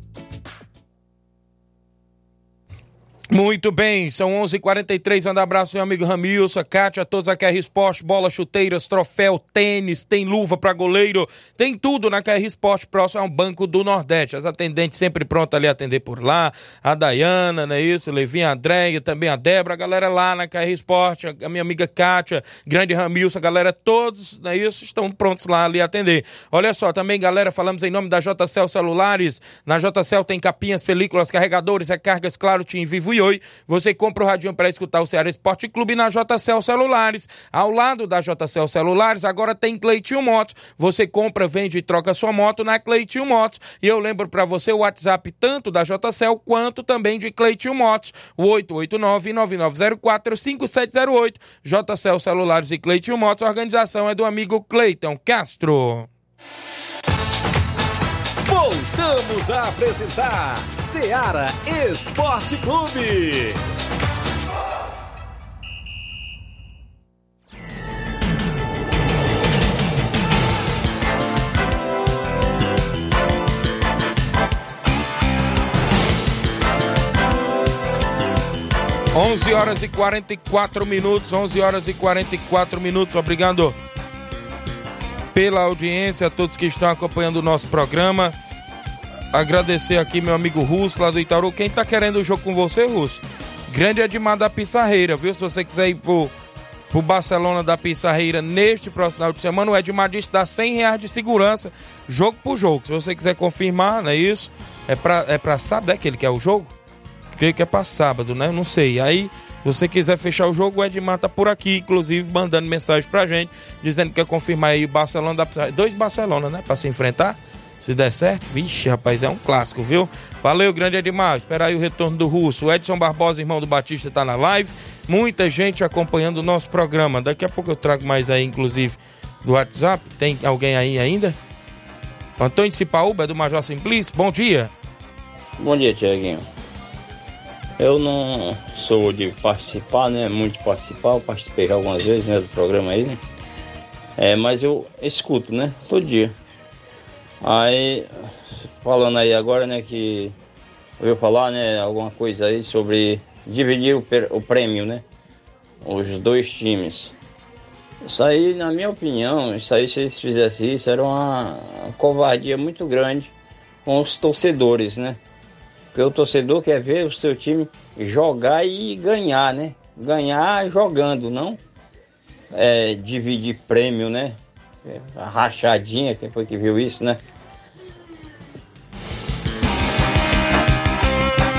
Muito bem, são 11:43 h 43 Manda abraço, meu amigo Ramilson, Kátia, todos a KR Esporte, bola, chuteiras, troféu, tênis, tem luva para goleiro, tem tudo na KR Esporte, próximo ao Banco do Nordeste. As atendentes sempre prontas ali a atender por lá. A Dayana, não é isso? Levinha, a Andréia, também a Débora, a galera lá na KR Esporte, a minha amiga Kátia, grande Ramilson, a galera, todos, não é isso? Estão prontos lá ali a atender. Olha só, também, galera, falamos em nome da JCL Celulares. Na JCL tem capinhas, películas, carregadores, recargas, claro, Tim Vivo Oi. Você compra o radinho para escutar o Ceará Esporte Clube na JCL Celulares. Ao lado da JCL Celulares, agora tem Cleitinho Motos. Você compra, vende e troca sua moto na Cleitinho Motos. E eu lembro para você o WhatsApp tanto da JCL quanto também de Cleitinho Motos. O 889-9904-5708. JCL Celulares e Cleitinho Motos. A organização é do amigo Cleiton Castro. Voltamos a apresentar Seara Esporte Clube. 11 horas e 44 minutos, 11 horas e 44 minutos. Obrigado pela audiência, a todos que estão acompanhando o nosso programa. Agradecer aqui meu amigo Russo lá do Itaú. Quem tá querendo o jogo com você, Russo? Grande Edmar da Pissarreira, viu? Se você quiser ir pro, pro Barcelona da Pissarreira neste próximo final de semana, o Edmar disse dá 100 reais de segurança, jogo por jogo. Se você quiser confirmar, não é isso? É pra, é pra sábado, é que ele quer o jogo? Creio que é pra sábado, né? Não sei. Aí se você quiser fechar o jogo, o Edmar tá por aqui, inclusive, mandando mensagem pra gente, dizendo que quer confirmar aí o Barcelona da Dois Barcelona, né? Pra se enfrentar. Se der certo, vixe, rapaz, é um clássico, viu? Valeu, grande Edmar. Espera aí o retorno do Russo. O Edson Barbosa, irmão do Batista, tá na live. Muita gente acompanhando o nosso programa. Daqui a pouco eu trago mais aí, inclusive, do WhatsApp. Tem alguém aí ainda? Antônio Cipaúba, do Major Simplício. Bom dia. Bom dia, Tiaguinho. Eu não sou de participar, né? Muito participar, eu participei algumas vezes né, do programa aí, né? É, mas eu escuto, né? Todo dia. Aí, falando aí agora, né, que eu falar, né, alguma coisa aí sobre dividir o, o prêmio, né? Os dois times. Isso aí, na minha opinião, isso aí, se eles fizessem isso, era uma covardia muito grande com os torcedores, né? Porque o torcedor quer ver o seu time jogar e ganhar, né? Ganhar jogando, não é, dividir prêmio, né? É, rachadinha, quem foi que viu isso, né?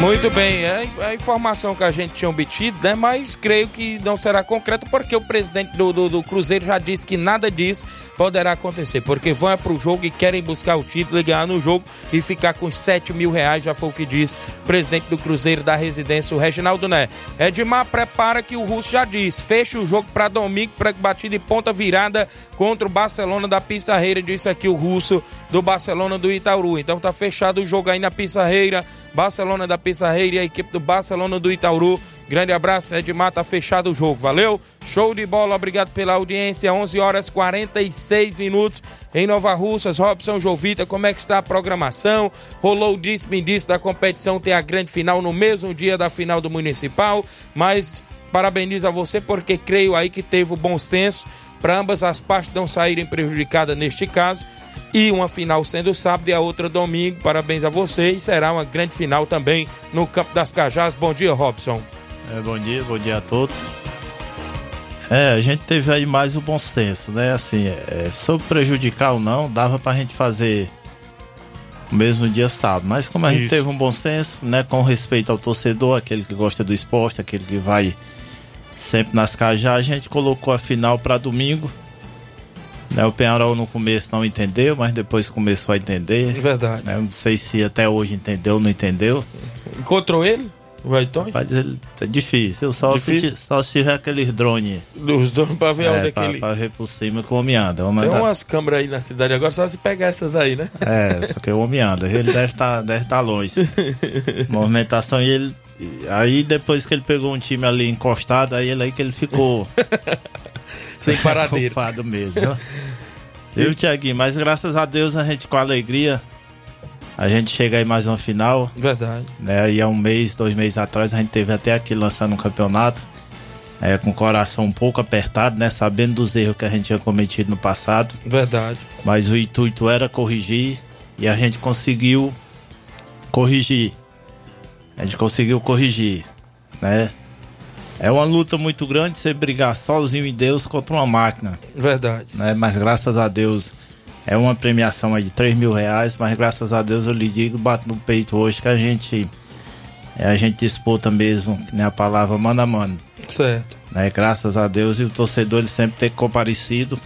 Muito bem, é a informação que a gente tinha obtido, né? Mas creio que não será concreta porque o presidente do, do, do Cruzeiro já disse que nada disso poderá acontecer. Porque vão é pro jogo e querem buscar o título e ganhar no jogo e ficar com 7 mil reais, já foi o que disse o presidente do Cruzeiro da residência, o Reginaldo Né. Edmar prepara que o Russo já disse, fecha o jogo para domingo, para batida de ponta virada contra o Barcelona da Pissarreira, disse aqui o Russo do Barcelona do Itaúru. Então tá fechado o jogo aí na Pissarreira, Barcelona da Pissarreira e a equipe do Barcelona do Itaúru. Grande abraço, Edmar, tá fechado o jogo, valeu? Show de bola, obrigado pela audiência, 11 horas 46 minutos em Nova Russas, Robson Jovita, como é que está a programação? Rolou o disse-me disse da competição, tem a grande final no mesmo dia da final do Municipal, mas parabenizo a você porque creio aí que teve o bom senso para ambas as partes não saírem prejudicadas neste caso. E uma final sendo sábado e a outra domingo. Parabéns a você e será uma grande final também no Campo das Cajás. Bom dia, Robson. É, bom dia, bom dia a todos. É, a gente teve aí mais o bom senso, né? Assim, é, sobre prejudicar ou não, dava pra gente fazer o mesmo dia sábado. Mas como a gente Isso. teve um bom senso, né? Com respeito ao torcedor, aquele que gosta do esporte, aquele que vai sempre nas cajás, a gente colocou a final pra domingo. Né, o Penharol no começo não entendeu, mas depois começou a entender. Verdade. Né, não sei se até hoje entendeu ou não entendeu. Encontrou ele? O Raiton? Rapaz, ele- é difícil. Só, Difícil? Se, só se tiver aqueles drones. Dos donos pra ver onde é que pra, ele. pra ver por cima que o homem anda. Tem anda- umas câmeras aí na cidade agora, só se pegar essas aí, né? É, só que o homem anda. Ele deve estar deve tá longe. [LAUGHS] Movimentação e ele. E Aí depois que ele pegou um time ali encostado, aí ele aí que ele ficou. [LAUGHS] Sem paradeiro. Mesmo. viu? Tiaguinho? Mas graças a Deus a gente com alegria. A gente chega aí mais uma final. Verdade. Né? Aí há um mês, dois meses atrás, a gente teve até aqui lançando um campeonato. É, com o coração um pouco apertado, né? Sabendo dos erros que a gente tinha cometido no passado. Verdade. Mas o intuito era corrigir e a gente conseguiu corrigir. A gente conseguiu corrigir, né? É uma luta muito grande você brigar sozinho em Deus contra uma máquina. Verdade. Né? Mas graças a Deus é uma premiação de 3 mil reais, mas graças a Deus eu lhe digo, bato no peito hoje que a gente é a gente disputa mesmo, nem a palavra mano a mano. Certo. Né? Graças a Deus e o torcedor ele sempre tem comparecido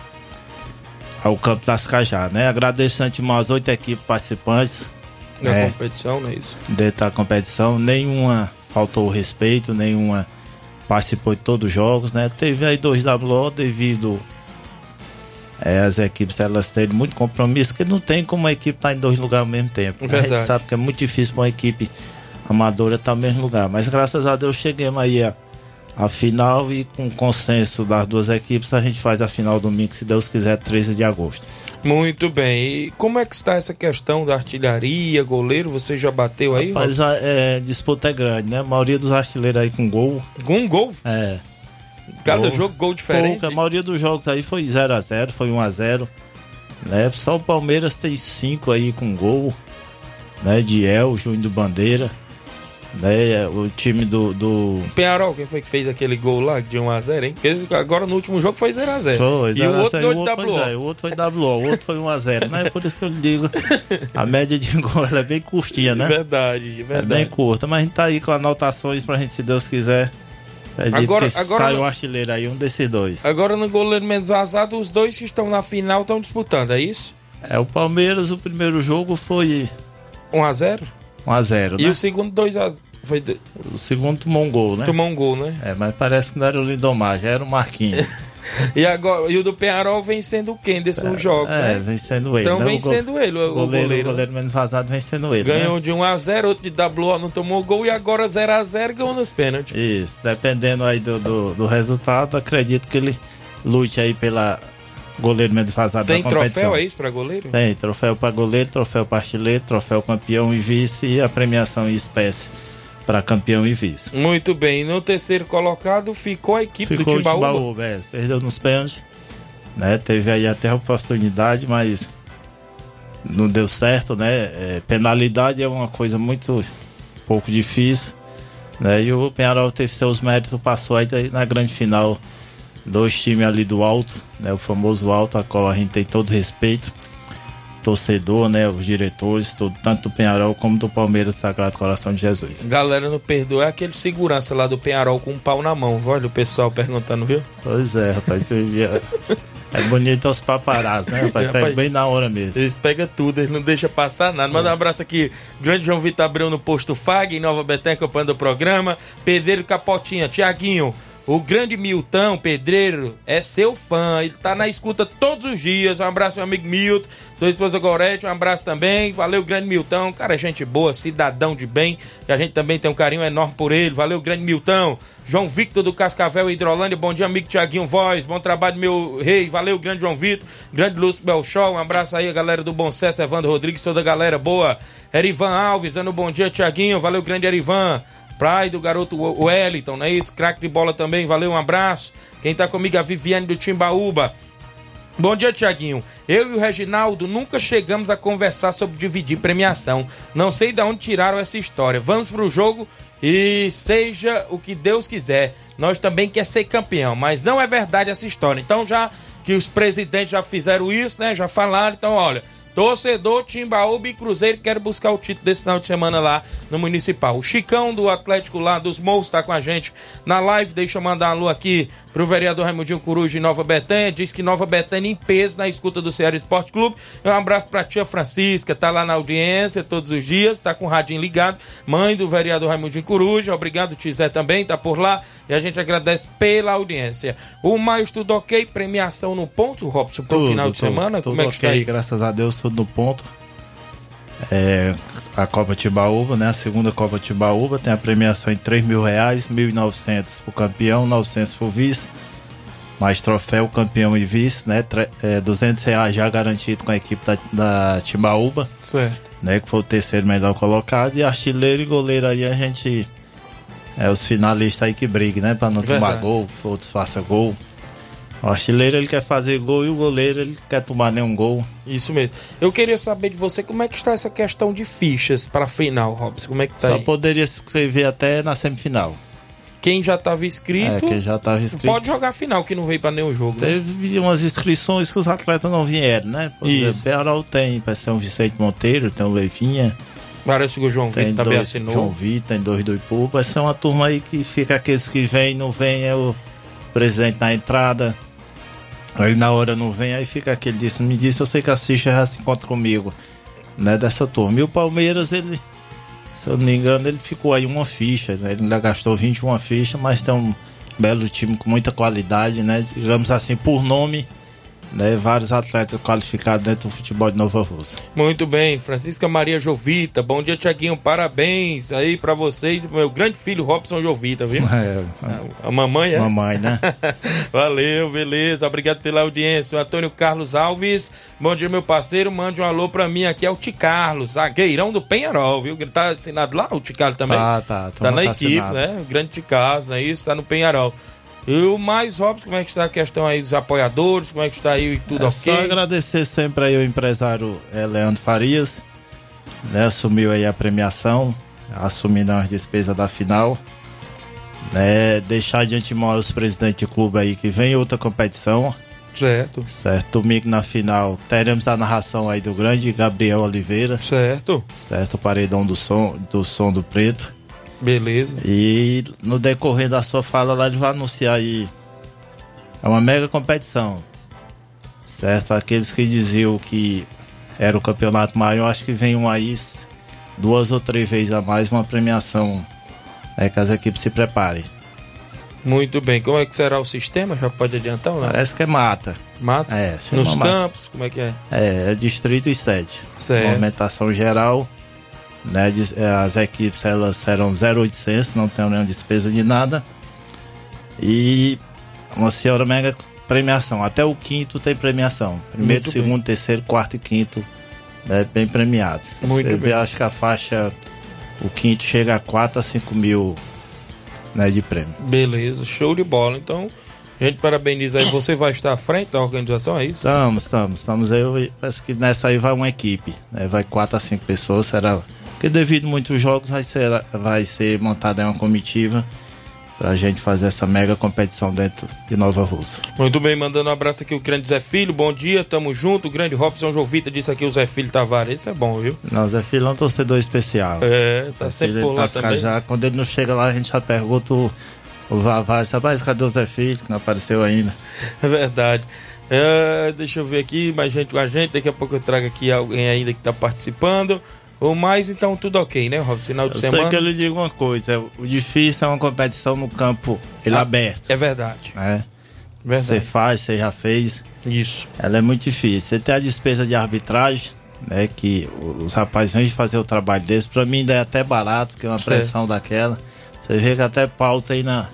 ao Campo das Cajá, né? Agradeço antemão as oito equipes participantes Da né, competição, não é isso? da competição. Nenhuma faltou o respeito, nenhuma participou de todos os jogos, né? Teve aí dois WO devido é, as equipes elas terem muito compromisso, que não tem como a equipe estar em dois lugares ao mesmo tempo. né? A Verdade. gente sabe que é muito difícil para uma equipe amadora estar no mesmo lugar. Mas graças a Deus chegamos aí a, a final e com consenso das duas equipes a gente faz a final domingo, se Deus quiser, 13 de agosto. Muito bem. E como é que está essa questão da artilharia, goleiro? Você já bateu aí? Mas Robson? a é, disputa é grande, né? A maioria dos artilheiros aí com gol. Com um gol? É. Cada jogo, gol diferente? Pouco, a maioria dos jogos aí foi 0x0, foi 1x0. Né? Só o Palmeiras tem 5 aí com gol. Né? De El, Júnior do Bandeira. Né? O time do. do... Penharol, quem foi que fez aquele gol lá de 1x0, hein? Porque agora no último jogo foi 0x0. Foi, E o 0 a outro 0, deu de pois WO. é, o outro foi WO, o outro foi 1x0. Né? Por isso que eu digo, a média de gol é bem curtinha, né? Verdade, É verdade. bem curta, mas a gente tá aí com anotações pra gente, se Deus quiser. Agora, Agora- agora sai não- o artilheiro aí, um desses dois. Agora no goleiro menos azado, os dois que estão na final estão disputando, é isso? É, o Palmeiras, o primeiro jogo foi 1x0? 1x0, E né? o segundo 2x0. Foi O segundo tomou um gol, né? Tomou um gol, né? É, mas parece que não era o Lindomar, já era o Marquinhos. [LAUGHS] E, agora, e o do Penharol vencendo quem desses jogos, é, né? vencendo ele. Então né? O vencendo go- ele, o, o goleiro, goleiro. O goleiro menos vazado vencendo ele. Ganhou né? de 1x0, outro de WO não tomou gol e agora 0x0 ganhou nos pênaltis. Isso, dependendo aí do, do, do resultado, acredito que ele lute aí pela goleiro menos vazado Tem da competição. troféu, é isso, pra goleiro? Tem, troféu para goleiro, troféu para artilheiro, troféu campeão e vice e a premiação em espécie para campeão e vice. Muito bem. No terceiro colocado ficou a equipe Ficou do o Timbaúba. Timbaúba, é, perdeu nos pênaltis, né? Teve aí até a oportunidade, mas não deu certo, né? É, penalidade é uma coisa muito pouco difícil, né? E o Penharol teve seus méritos, passou aí na grande final Dois times ali do alto, né? O famoso alto, a qual a gente tem todo respeito. Torcedor, né? Os diretores, todo, tanto do Penharol como do Palmeiras Sagrado Coração de Jesus. Galera, não perdoa, é aquele segurança lá do Penharol com um pau na mão. Olha o pessoal perguntando, viu? Pois é, rapaz. Você via... É bonito os paparazzi, né, rapaz? Pega bem na hora mesmo. Eles pegam tudo, eles não deixam passar nada. Manda um abraço aqui. Grande João Vitor Abreu no posto FAG, em Nova Betânia, acompanhando o programa. Pedreiro Capotinha, Tiaguinho. O grande Milton, pedreiro, é seu fã. Ele tá na escuta todos os dias. Um abraço, meu amigo Milton. Sua esposa Gorete, um abraço também. Valeu, grande Milton. Cara, é gente boa, cidadão de bem. E a gente também tem um carinho enorme por ele. Valeu, grande Milton. João Victor do Cascavel Hidrolândia. Bom dia, amigo Tiaguinho Voz. Bom trabalho, meu rei. Valeu, grande João Vitor. Grande Lúcio Belchol. Um abraço aí, a galera do Bom Sucesso, Evandro Rodrigues, toda a galera boa. Erivan Alves, dando bom dia, Tiaguinho. Valeu, grande Erivan. Praia do garoto Wellington, não é isso? Craque de bola também, valeu, um abraço. Quem tá comigo é a Viviane do Timbaúba. Bom dia, Tiaguinho. Eu e o Reginaldo nunca chegamos a conversar sobre dividir premiação. Não sei de onde tiraram essa história. Vamos pro jogo e seja o que Deus quiser. Nós também quer ser campeão, mas não é verdade essa história. Então já que os presidentes já fizeram isso, né? Já falaram, então olha, Torcedor Timbaúba e Cruzeiro quer buscar o título desse final de semana lá no Municipal. O Chicão do Atlético lá dos Morros está com a gente na live. Deixa eu mandar alô aqui pro vereador Raimundinho Coruja de Nova Betânia. Diz que Nova Betânia em peso na escuta do Ceará Esporte Clube. Um abraço pra tia Francisca, tá lá na audiência todos os dias, tá com o radinho ligado. Mãe do vereador Raimundinho Coruja. Obrigado, Tizé também, tá por lá. E a gente agradece pela audiência. O Maio tudo ok, premiação no ponto, Robson, pro Tudo, final de tudo, semana. tudo Como é que ok, está aí? graças a Deus, tudo no ponto. É, a Copa Tibaúba, né? A segunda Copa Tibaúba tem a premiação em 3 mil reais, 1.900 pro campeão, 900 pro vice. Mais troféu, campeão e vice, né? É, 200 reais já garantido com a equipe da, da Timbaúba. Certo. Né? Que foi o terceiro melhor colocado. E artilheiro e goleiro aí a gente... É os finalistas aí que briguem, né? Pra não tomar gol, outros façam gol. O artilheiro ele quer fazer gol e o goleiro ele quer tomar nenhum gol. Isso mesmo. Eu queria saber de você como é que está essa questão de fichas para a final, Robson. Como é que tá Só aí? poderia se inscrever até na semifinal. Quem já estava inscrito, É, quem já estava inscrito. pode jogar a final, que não veio para nenhum jogo. né? Teve umas inscrições que os atletas não vieram, né? Por Isso. exemplo, Peral tem, para São Vicente Monteiro, tem o Leivinha. Parece que o João Vitor também dois- assinou. João Vitor, tem dois do Ipuba. Essa é uma turma aí que fica aqueles que vêm, não vem, é o presidente na entrada. Aí na hora não vem, aí fica aquele disse, me disse, eu sei que a Cicha já se encontra comigo, né, dessa turma. E o Palmeiras, ele, se eu não me engano, ele ficou aí uma ficha, né, ele ainda gastou 21 fichas, mas tem um belo time com muita qualidade, né, digamos assim, por nome, né, vários atletas qualificados dentro do futebol de Nova Rússia. Muito bem, Francisca Maria Jovita. Bom dia, Tiaguinho. Parabéns aí para vocês, meu grande filho Robson Jovita, viu? [LAUGHS] É, A mamãe é? Mamãe, né? [LAUGHS] Valeu, beleza. Obrigado pela audiência. O Antônio Carlos Alves. Bom dia, meu parceiro. Mande um alô pra mim aqui. É o Ti Carlos, zagueirão do Penharol, viu? Ele tá assinado lá, o Ti Carlos também. Tá, tá. Tá na tá equipe, assinado. né? O grande Ti Carlos, não é isso? Tá no Penharol. E o mais Robson, como é que está a questão aí dos apoiadores? Como é que está aí tudo É ok? Só agradecer sempre aí o empresário eh, Leandro Farias, né, assumiu aí a premiação, assumindo as despesas da final. Né, deixar de antemão os presidentes de clube aí que vem outra competição. Certo. Certo, domingo na final teremos a narração aí do grande Gabriel Oliveira. Certo. Certo, o paredão do som do, som do preto. Beleza. E no decorrer da sua fala lá ele vai anunciar aí. É uma mega competição. Certo? Aqueles que diziam que era o campeonato maior, acho que vem um aí duas ou três vezes a mais uma premiação. Né, que as equipes se preparem. Muito bem. Como é que será o sistema? Já pode adiantar ou não? Parece que é mata. Mata? É, Nos chama mata. campos, como é que é? É, é distrito e sede. Certo. Movimentação geral. Né, eh, as equipes elas serão 0,800, não tem nenhuma despesa de nada. E uma senhora mega premiação. Até o quinto tem premiação. Primeiro, Muito segundo, terceiro, quarto e quinto né, bem premiados. Muito Você bem. vê, acho que a faixa, o quinto chega a 4 a 5 mil né, de prêmio. Beleza, show de bola. Então, a gente parabeniza aí. Você vai estar à frente da organização, é isso? Estamos, estamos, estamos aí. Parece que nessa aí vai uma equipe, né? Vai quatro a cinco pessoas, será. Porque devido a muitos jogos vai ser, vai ser montada uma comitiva pra gente fazer essa mega competição dentro de Nova Russa. Muito bem, mandando um abraço aqui o grande Zé Filho, bom dia, tamo junto. O grande Robson Jovita disse aqui o Zé Filho Tavares, isso é bom, viu? Não, Zé Filho é um torcedor especial. É, tá Zé sempre por lá tá também. Já, quando ele não chega lá, a gente já pergunta o, o Vavá, rapaz, cadê o Zé Filho? Que não apareceu ainda. [LAUGHS] É verdade. É, deixa eu ver aqui, mais gente com a gente. Daqui a pouco eu trago aqui alguém ainda que tá participando. Ou mais, então tudo ok, né, Robson? Final de Eu semana. sei que eu lhe digo uma coisa, o difícil é uma competição no campo ele Ah, aberto. É verdade. Né? Verdade. Você faz, você já fez. Isso. Ela é muito difícil. Você tem a despesa de arbitragem, né? Que os rapazes vêm fazer o trabalho deles. Pra mim ainda é até barato, porque é uma É. pressão daquela. Você vê que até pauta aí na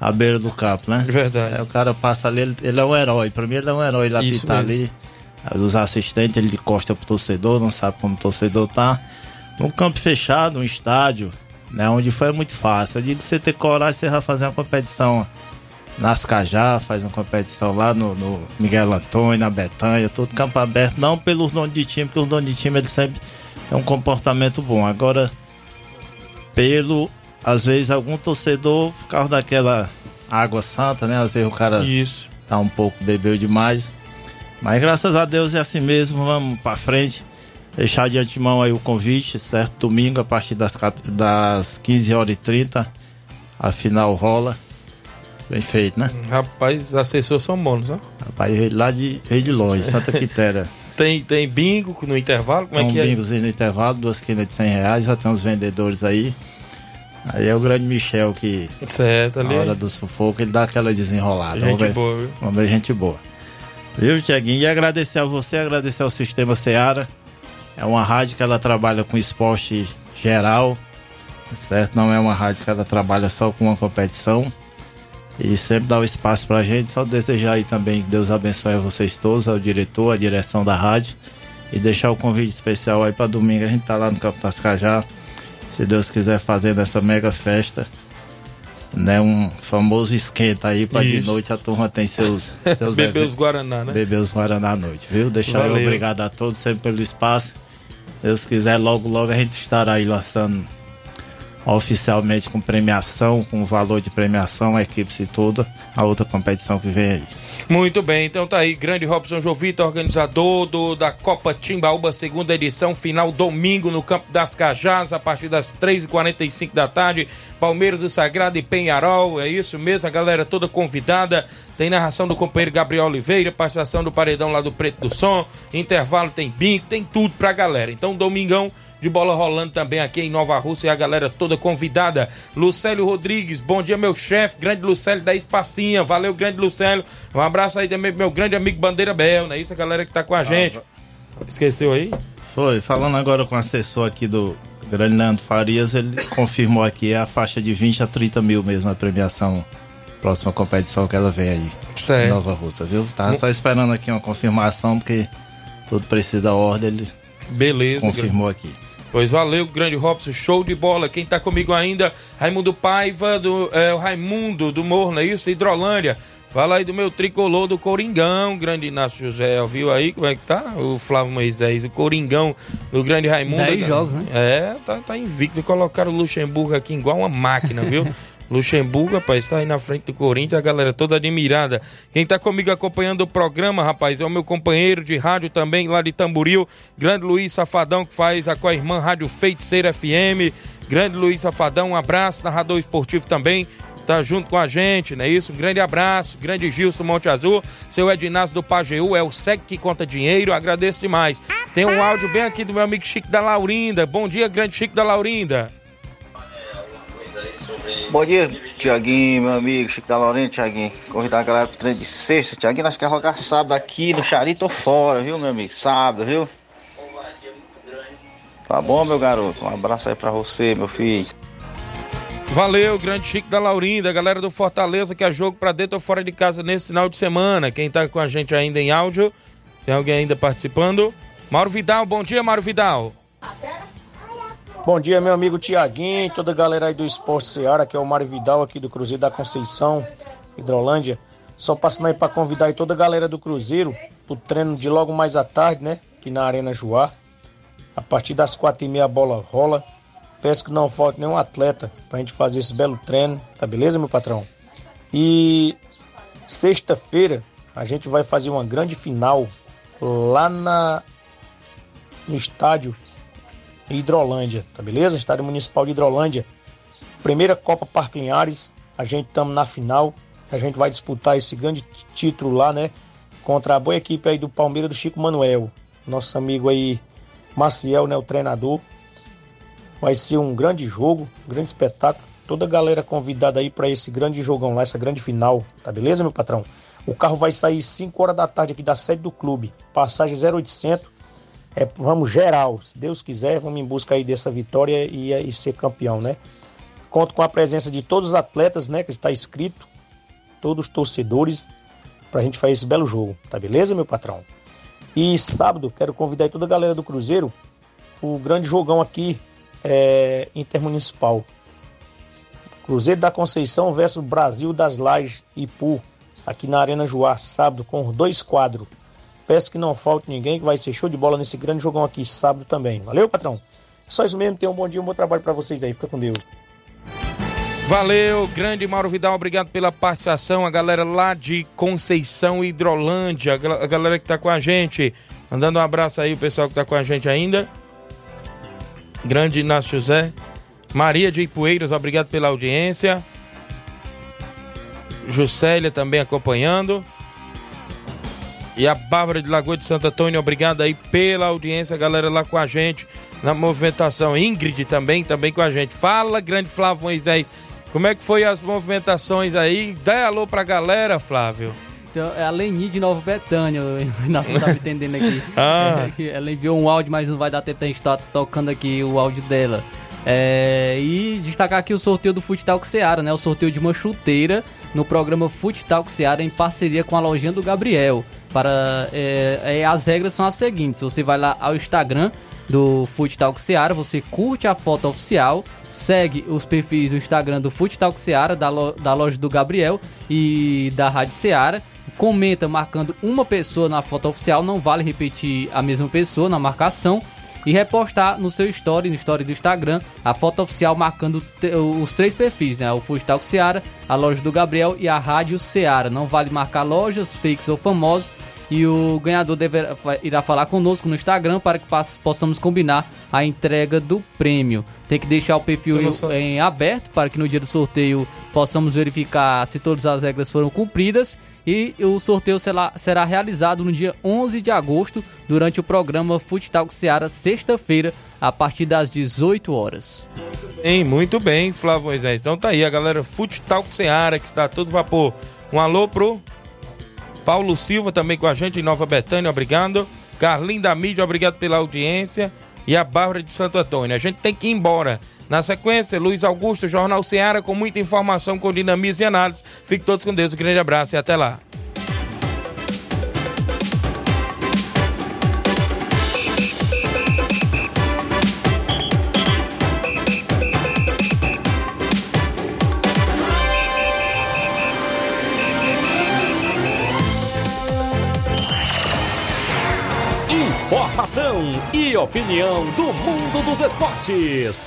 à beira do campo, né? Verdade. Aí o cara passa ali, ele, ele é um herói. Pra mim ele é um herói. Ele Isso apita mesmo. ali. Os assistentes, ele encosta pro torcedor, não sabe como o torcedor tá. Num campo fechado, um estádio, né? Onde foi muito fácil. Eu digo você ter coragem, você vai fazer uma competição nas Cajá, faz uma competição lá no, no Miguel Antônio, na Betanha, todo campo aberto, não pelos donos de time, porque os donos de time eles sempre têm um comportamento bom. Agora, pelo, às vezes, algum torcedor, por causa daquela água santa, né? Às vezes o cara Isso. tá um pouco, bebeu demais. Mas graças a Deus é assim mesmo, vamos pra frente. Deixar de antemão aí o convite, certo? Domingo, a partir das, das 15 horas e 30, a final rola. Bem feito, né? Rapaz, assessores são bons, né? Rapaz, lá de, de longe, Santa Quitéria. [LAUGHS] Tem, tem bingo no intervalo? Como Tem é um que é? bingozinho no intervalo, duas quinas de 100 reais, já tem uns vendedores aí. Aí é o grande Michel que, Certo, ali. na hora do sufoco, ele dá aquela desenrolada. Gente boa, viu? Vamos ver, gente boa. Viu, Tiaguinho? E agradecer a você, agradecer ao Sistema Seara. É uma rádio que ela trabalha com esporte geral, certo? Não é uma rádio que ela trabalha só com uma competição. E sempre dá o espaço pra gente. Só desejar aí também que Deus abençoe vocês todos, ao diretor, à direção da rádio. E deixar o convite especial aí pra domingo. A gente tá lá no Campo das Cajá. Se Deus quiser fazendo essa mega festa. Né, um famoso esquenta aí pra de noite a turma tem seus, [LAUGHS] seus Beber eventos. os Guaraná, né? Beber os Guaraná à noite, viu? Deixar eu obrigado a todos sempre pelo espaço. Deus quiser, logo, logo a gente estará aí lançando oficialmente com premiação, com valor de premiação, a equipe e toda, a outra competição que vem aí. Muito bem, então tá aí, grande Robson Jovita, organizador do, da Copa Timbaúba, segunda edição, final domingo no Campo das Cajás, a partir das 3h45 da tarde, Palmeiras do Sagrado e Penharol, é isso mesmo, a galera toda convidada, tem narração do companheiro Gabriel Oliveira, participação do Paredão lá do Preto do Som, intervalo tem bingo, tem tudo pra galera, então domingão de bola rolando também aqui em Nova Rússia e a galera toda convidada. Lucélio Rodrigues, bom dia, meu chefe, grande Lucélio da Espacinha, valeu, grande Lucélio. Um abraço aí também meu grande amigo Bandeira Bel, né? Isso, a galera que tá com a gente. Esqueceu aí? Foi, falando agora com o assessor aqui do grande Leandro Farias, ele [LAUGHS] confirmou aqui a faixa de 20 a 30 mil mesmo a premiação, próxima competição que ela vem aí. Certo. Nova Russa, viu? Tava só esperando aqui uma confirmação, porque tudo precisa da ordem, ele Beleza. confirmou aqui. Pois valeu, grande Robson, show de bola. Quem tá comigo ainda, Raimundo Paiva, do, é, o Raimundo do Morro, não é isso? Hidrolândia. Fala aí do meu tricolor do Coringão, grande Inácio José, viu aí como é que tá? O Flávio Moisés, o Coringão do grande Raimundo. Dez jogos, né? É, tá, tá invicto. Colocaram o Luxemburgo aqui igual uma máquina, viu? [LAUGHS] Luxemburgo, rapaz, tá aí na frente do Corinthians, a galera toda admirada. Quem tá comigo acompanhando o programa, rapaz, é o meu companheiro de rádio também, lá de Tamboril, grande Luiz Safadão, que faz a com a irmã Rádio Feiticeira FM. Grande Luiz Safadão, um abraço, narrador esportivo também, tá junto com a gente, não é isso? Um grande abraço, grande Gilson Monte Azul, seu Edinásio do Pajeú, é o SEC que conta dinheiro, agradeço demais. Tem um áudio bem aqui do meu amigo Chico da Laurinda. Bom dia, grande Chico da Laurinda. Bom dia, Tiaguinho, meu amigo, Chico da Lorena, Tiaguinho. Convidar a galera pro treino de sexta. Tiaguinho, nós queremos jogar sábado aqui no Charito fora, viu, meu amigo? Sábado, viu? Tá bom, meu garoto? Um abraço aí pra você, meu filho. Valeu, grande Chico da Laurinda, galera do Fortaleza, que é jogo pra dentro ou fora de casa nesse final de semana. Quem tá com a gente ainda em áudio, tem alguém ainda participando? Mauro Vidal, bom dia, Mauro Vidal. Bom dia, meu amigo Tiaguinho toda a galera aí do Esporte Seara, que é o Mário Vidal aqui do Cruzeiro da Conceição, Hidrolândia. Só passando aí para convidar aí toda a galera do Cruzeiro pro treino de logo mais à tarde, né? Aqui na Arena Joá. A partir das quatro e meia a bola rola. Peço que não falte nenhum atleta pra gente fazer esse belo treino, tá beleza, meu patrão? E sexta-feira a gente vai fazer uma grande final lá na no estádio Hidrolândia, tá beleza? Estádio Municipal de Hidrolândia. Primeira Copa Parque Linhares, a gente estamos na final. A gente vai disputar esse grande título lá, né? Contra a boa equipe aí do Palmeiras do Chico Manuel. Nosso amigo aí, Maciel, né? O treinador. Vai ser um grande jogo, um grande espetáculo. Toda a galera convidada aí para esse grande jogão lá, essa grande final, tá beleza, meu patrão? O carro vai sair 5 horas da tarde aqui da sede do clube. Passagem 0800. É, vamos geral, se Deus quiser, vamos em busca aí dessa vitória e, e ser campeão, né? Conto com a presença de todos os atletas, né, que está escrito, todos os torcedores, para a gente fazer esse belo jogo, tá beleza, meu patrão? E sábado, quero convidar toda a galera do Cruzeiro o grande jogão aqui é, intermunicipal. Cruzeiro da Conceição versus Brasil das Lajes Ipu, aqui na Arena Joá, sábado, com dois quadros. Peço que não falte ninguém, que vai ser show de bola nesse grande jogão aqui, sábado também. Valeu, patrão? É só isso mesmo, tenham um bom dia, um bom trabalho para vocês aí. Fica com Deus. Valeu, grande Mauro Vidal, obrigado pela participação. A galera lá de Conceição Hidrolândia, a galera que tá com a gente. Mandando um abraço aí, o pessoal que tá com a gente ainda. Grande Inácio José. Maria de Ipueiras, obrigado pela audiência. Juscelia também acompanhando. E a Bárbara de Lagoa de Santo Antônio, obrigado aí pela audiência, galera lá com a gente na movimentação. Ingrid também, também com a gente. Fala, grande Flávio Moisés. Como é que foi as movimentações aí? Dá alô pra galera, Flávio. Então, é a Leni de Nova Betânia, [LAUGHS] tá me entendendo aqui. [LAUGHS] Ah. É, ela enviou um áudio, mas não vai dar tempo da gente estar tocando aqui o áudio dela. É, e destacar aqui o sorteio do Fute Talk Seara, né? O sorteio de uma chuteira no programa Fute Talk Seara em parceria com a lojinha do Gabriel. Para, é, é, as regras são as seguintes: você vai lá ao Instagram do Fute Talk Seara, você curte a foto oficial, segue os perfis do Instagram do Fute Talk Seara, da, lo, da loja do Gabriel e da Rádio Seara. Comenta marcando uma pessoa na foto oficial, não vale repetir a mesma pessoa na marcação e repostar no seu story, no story do Instagram, a foto oficial marcando os três perfis, né? O Talk Seara, a loja do Gabriel e a Rádio Seara. Não vale marcar lojas, fakes ou famosos. E o ganhador deverá, irá falar conosco no Instagram para que possamos combinar a entrega do prêmio. Tem que deixar o perfil em aberto para que no dia do sorteio possamos verificar se todas as regras foram cumpridas. E o sorteio será, será realizado no dia 11 de agosto, durante o programa Futsal Seara, sexta-feira, a partir das 18 horas. Muito bem, Flávio Moisés. Então tá aí a galera Futsal Seara, que está todo vapor. Um alô pro Paulo Silva também com a gente em Nova Betânia, obrigado. Carlinho da Mídia, obrigado pela audiência. E a Bárbara de Santo Antônio. A gente tem que ir embora. Na sequência, Luiz Augusto, Jornal Ceará, com muita informação, com dinamismo e análise. Fique todos com Deus. Um grande abraço e até lá. Informação e opinião do mundo dos esportes.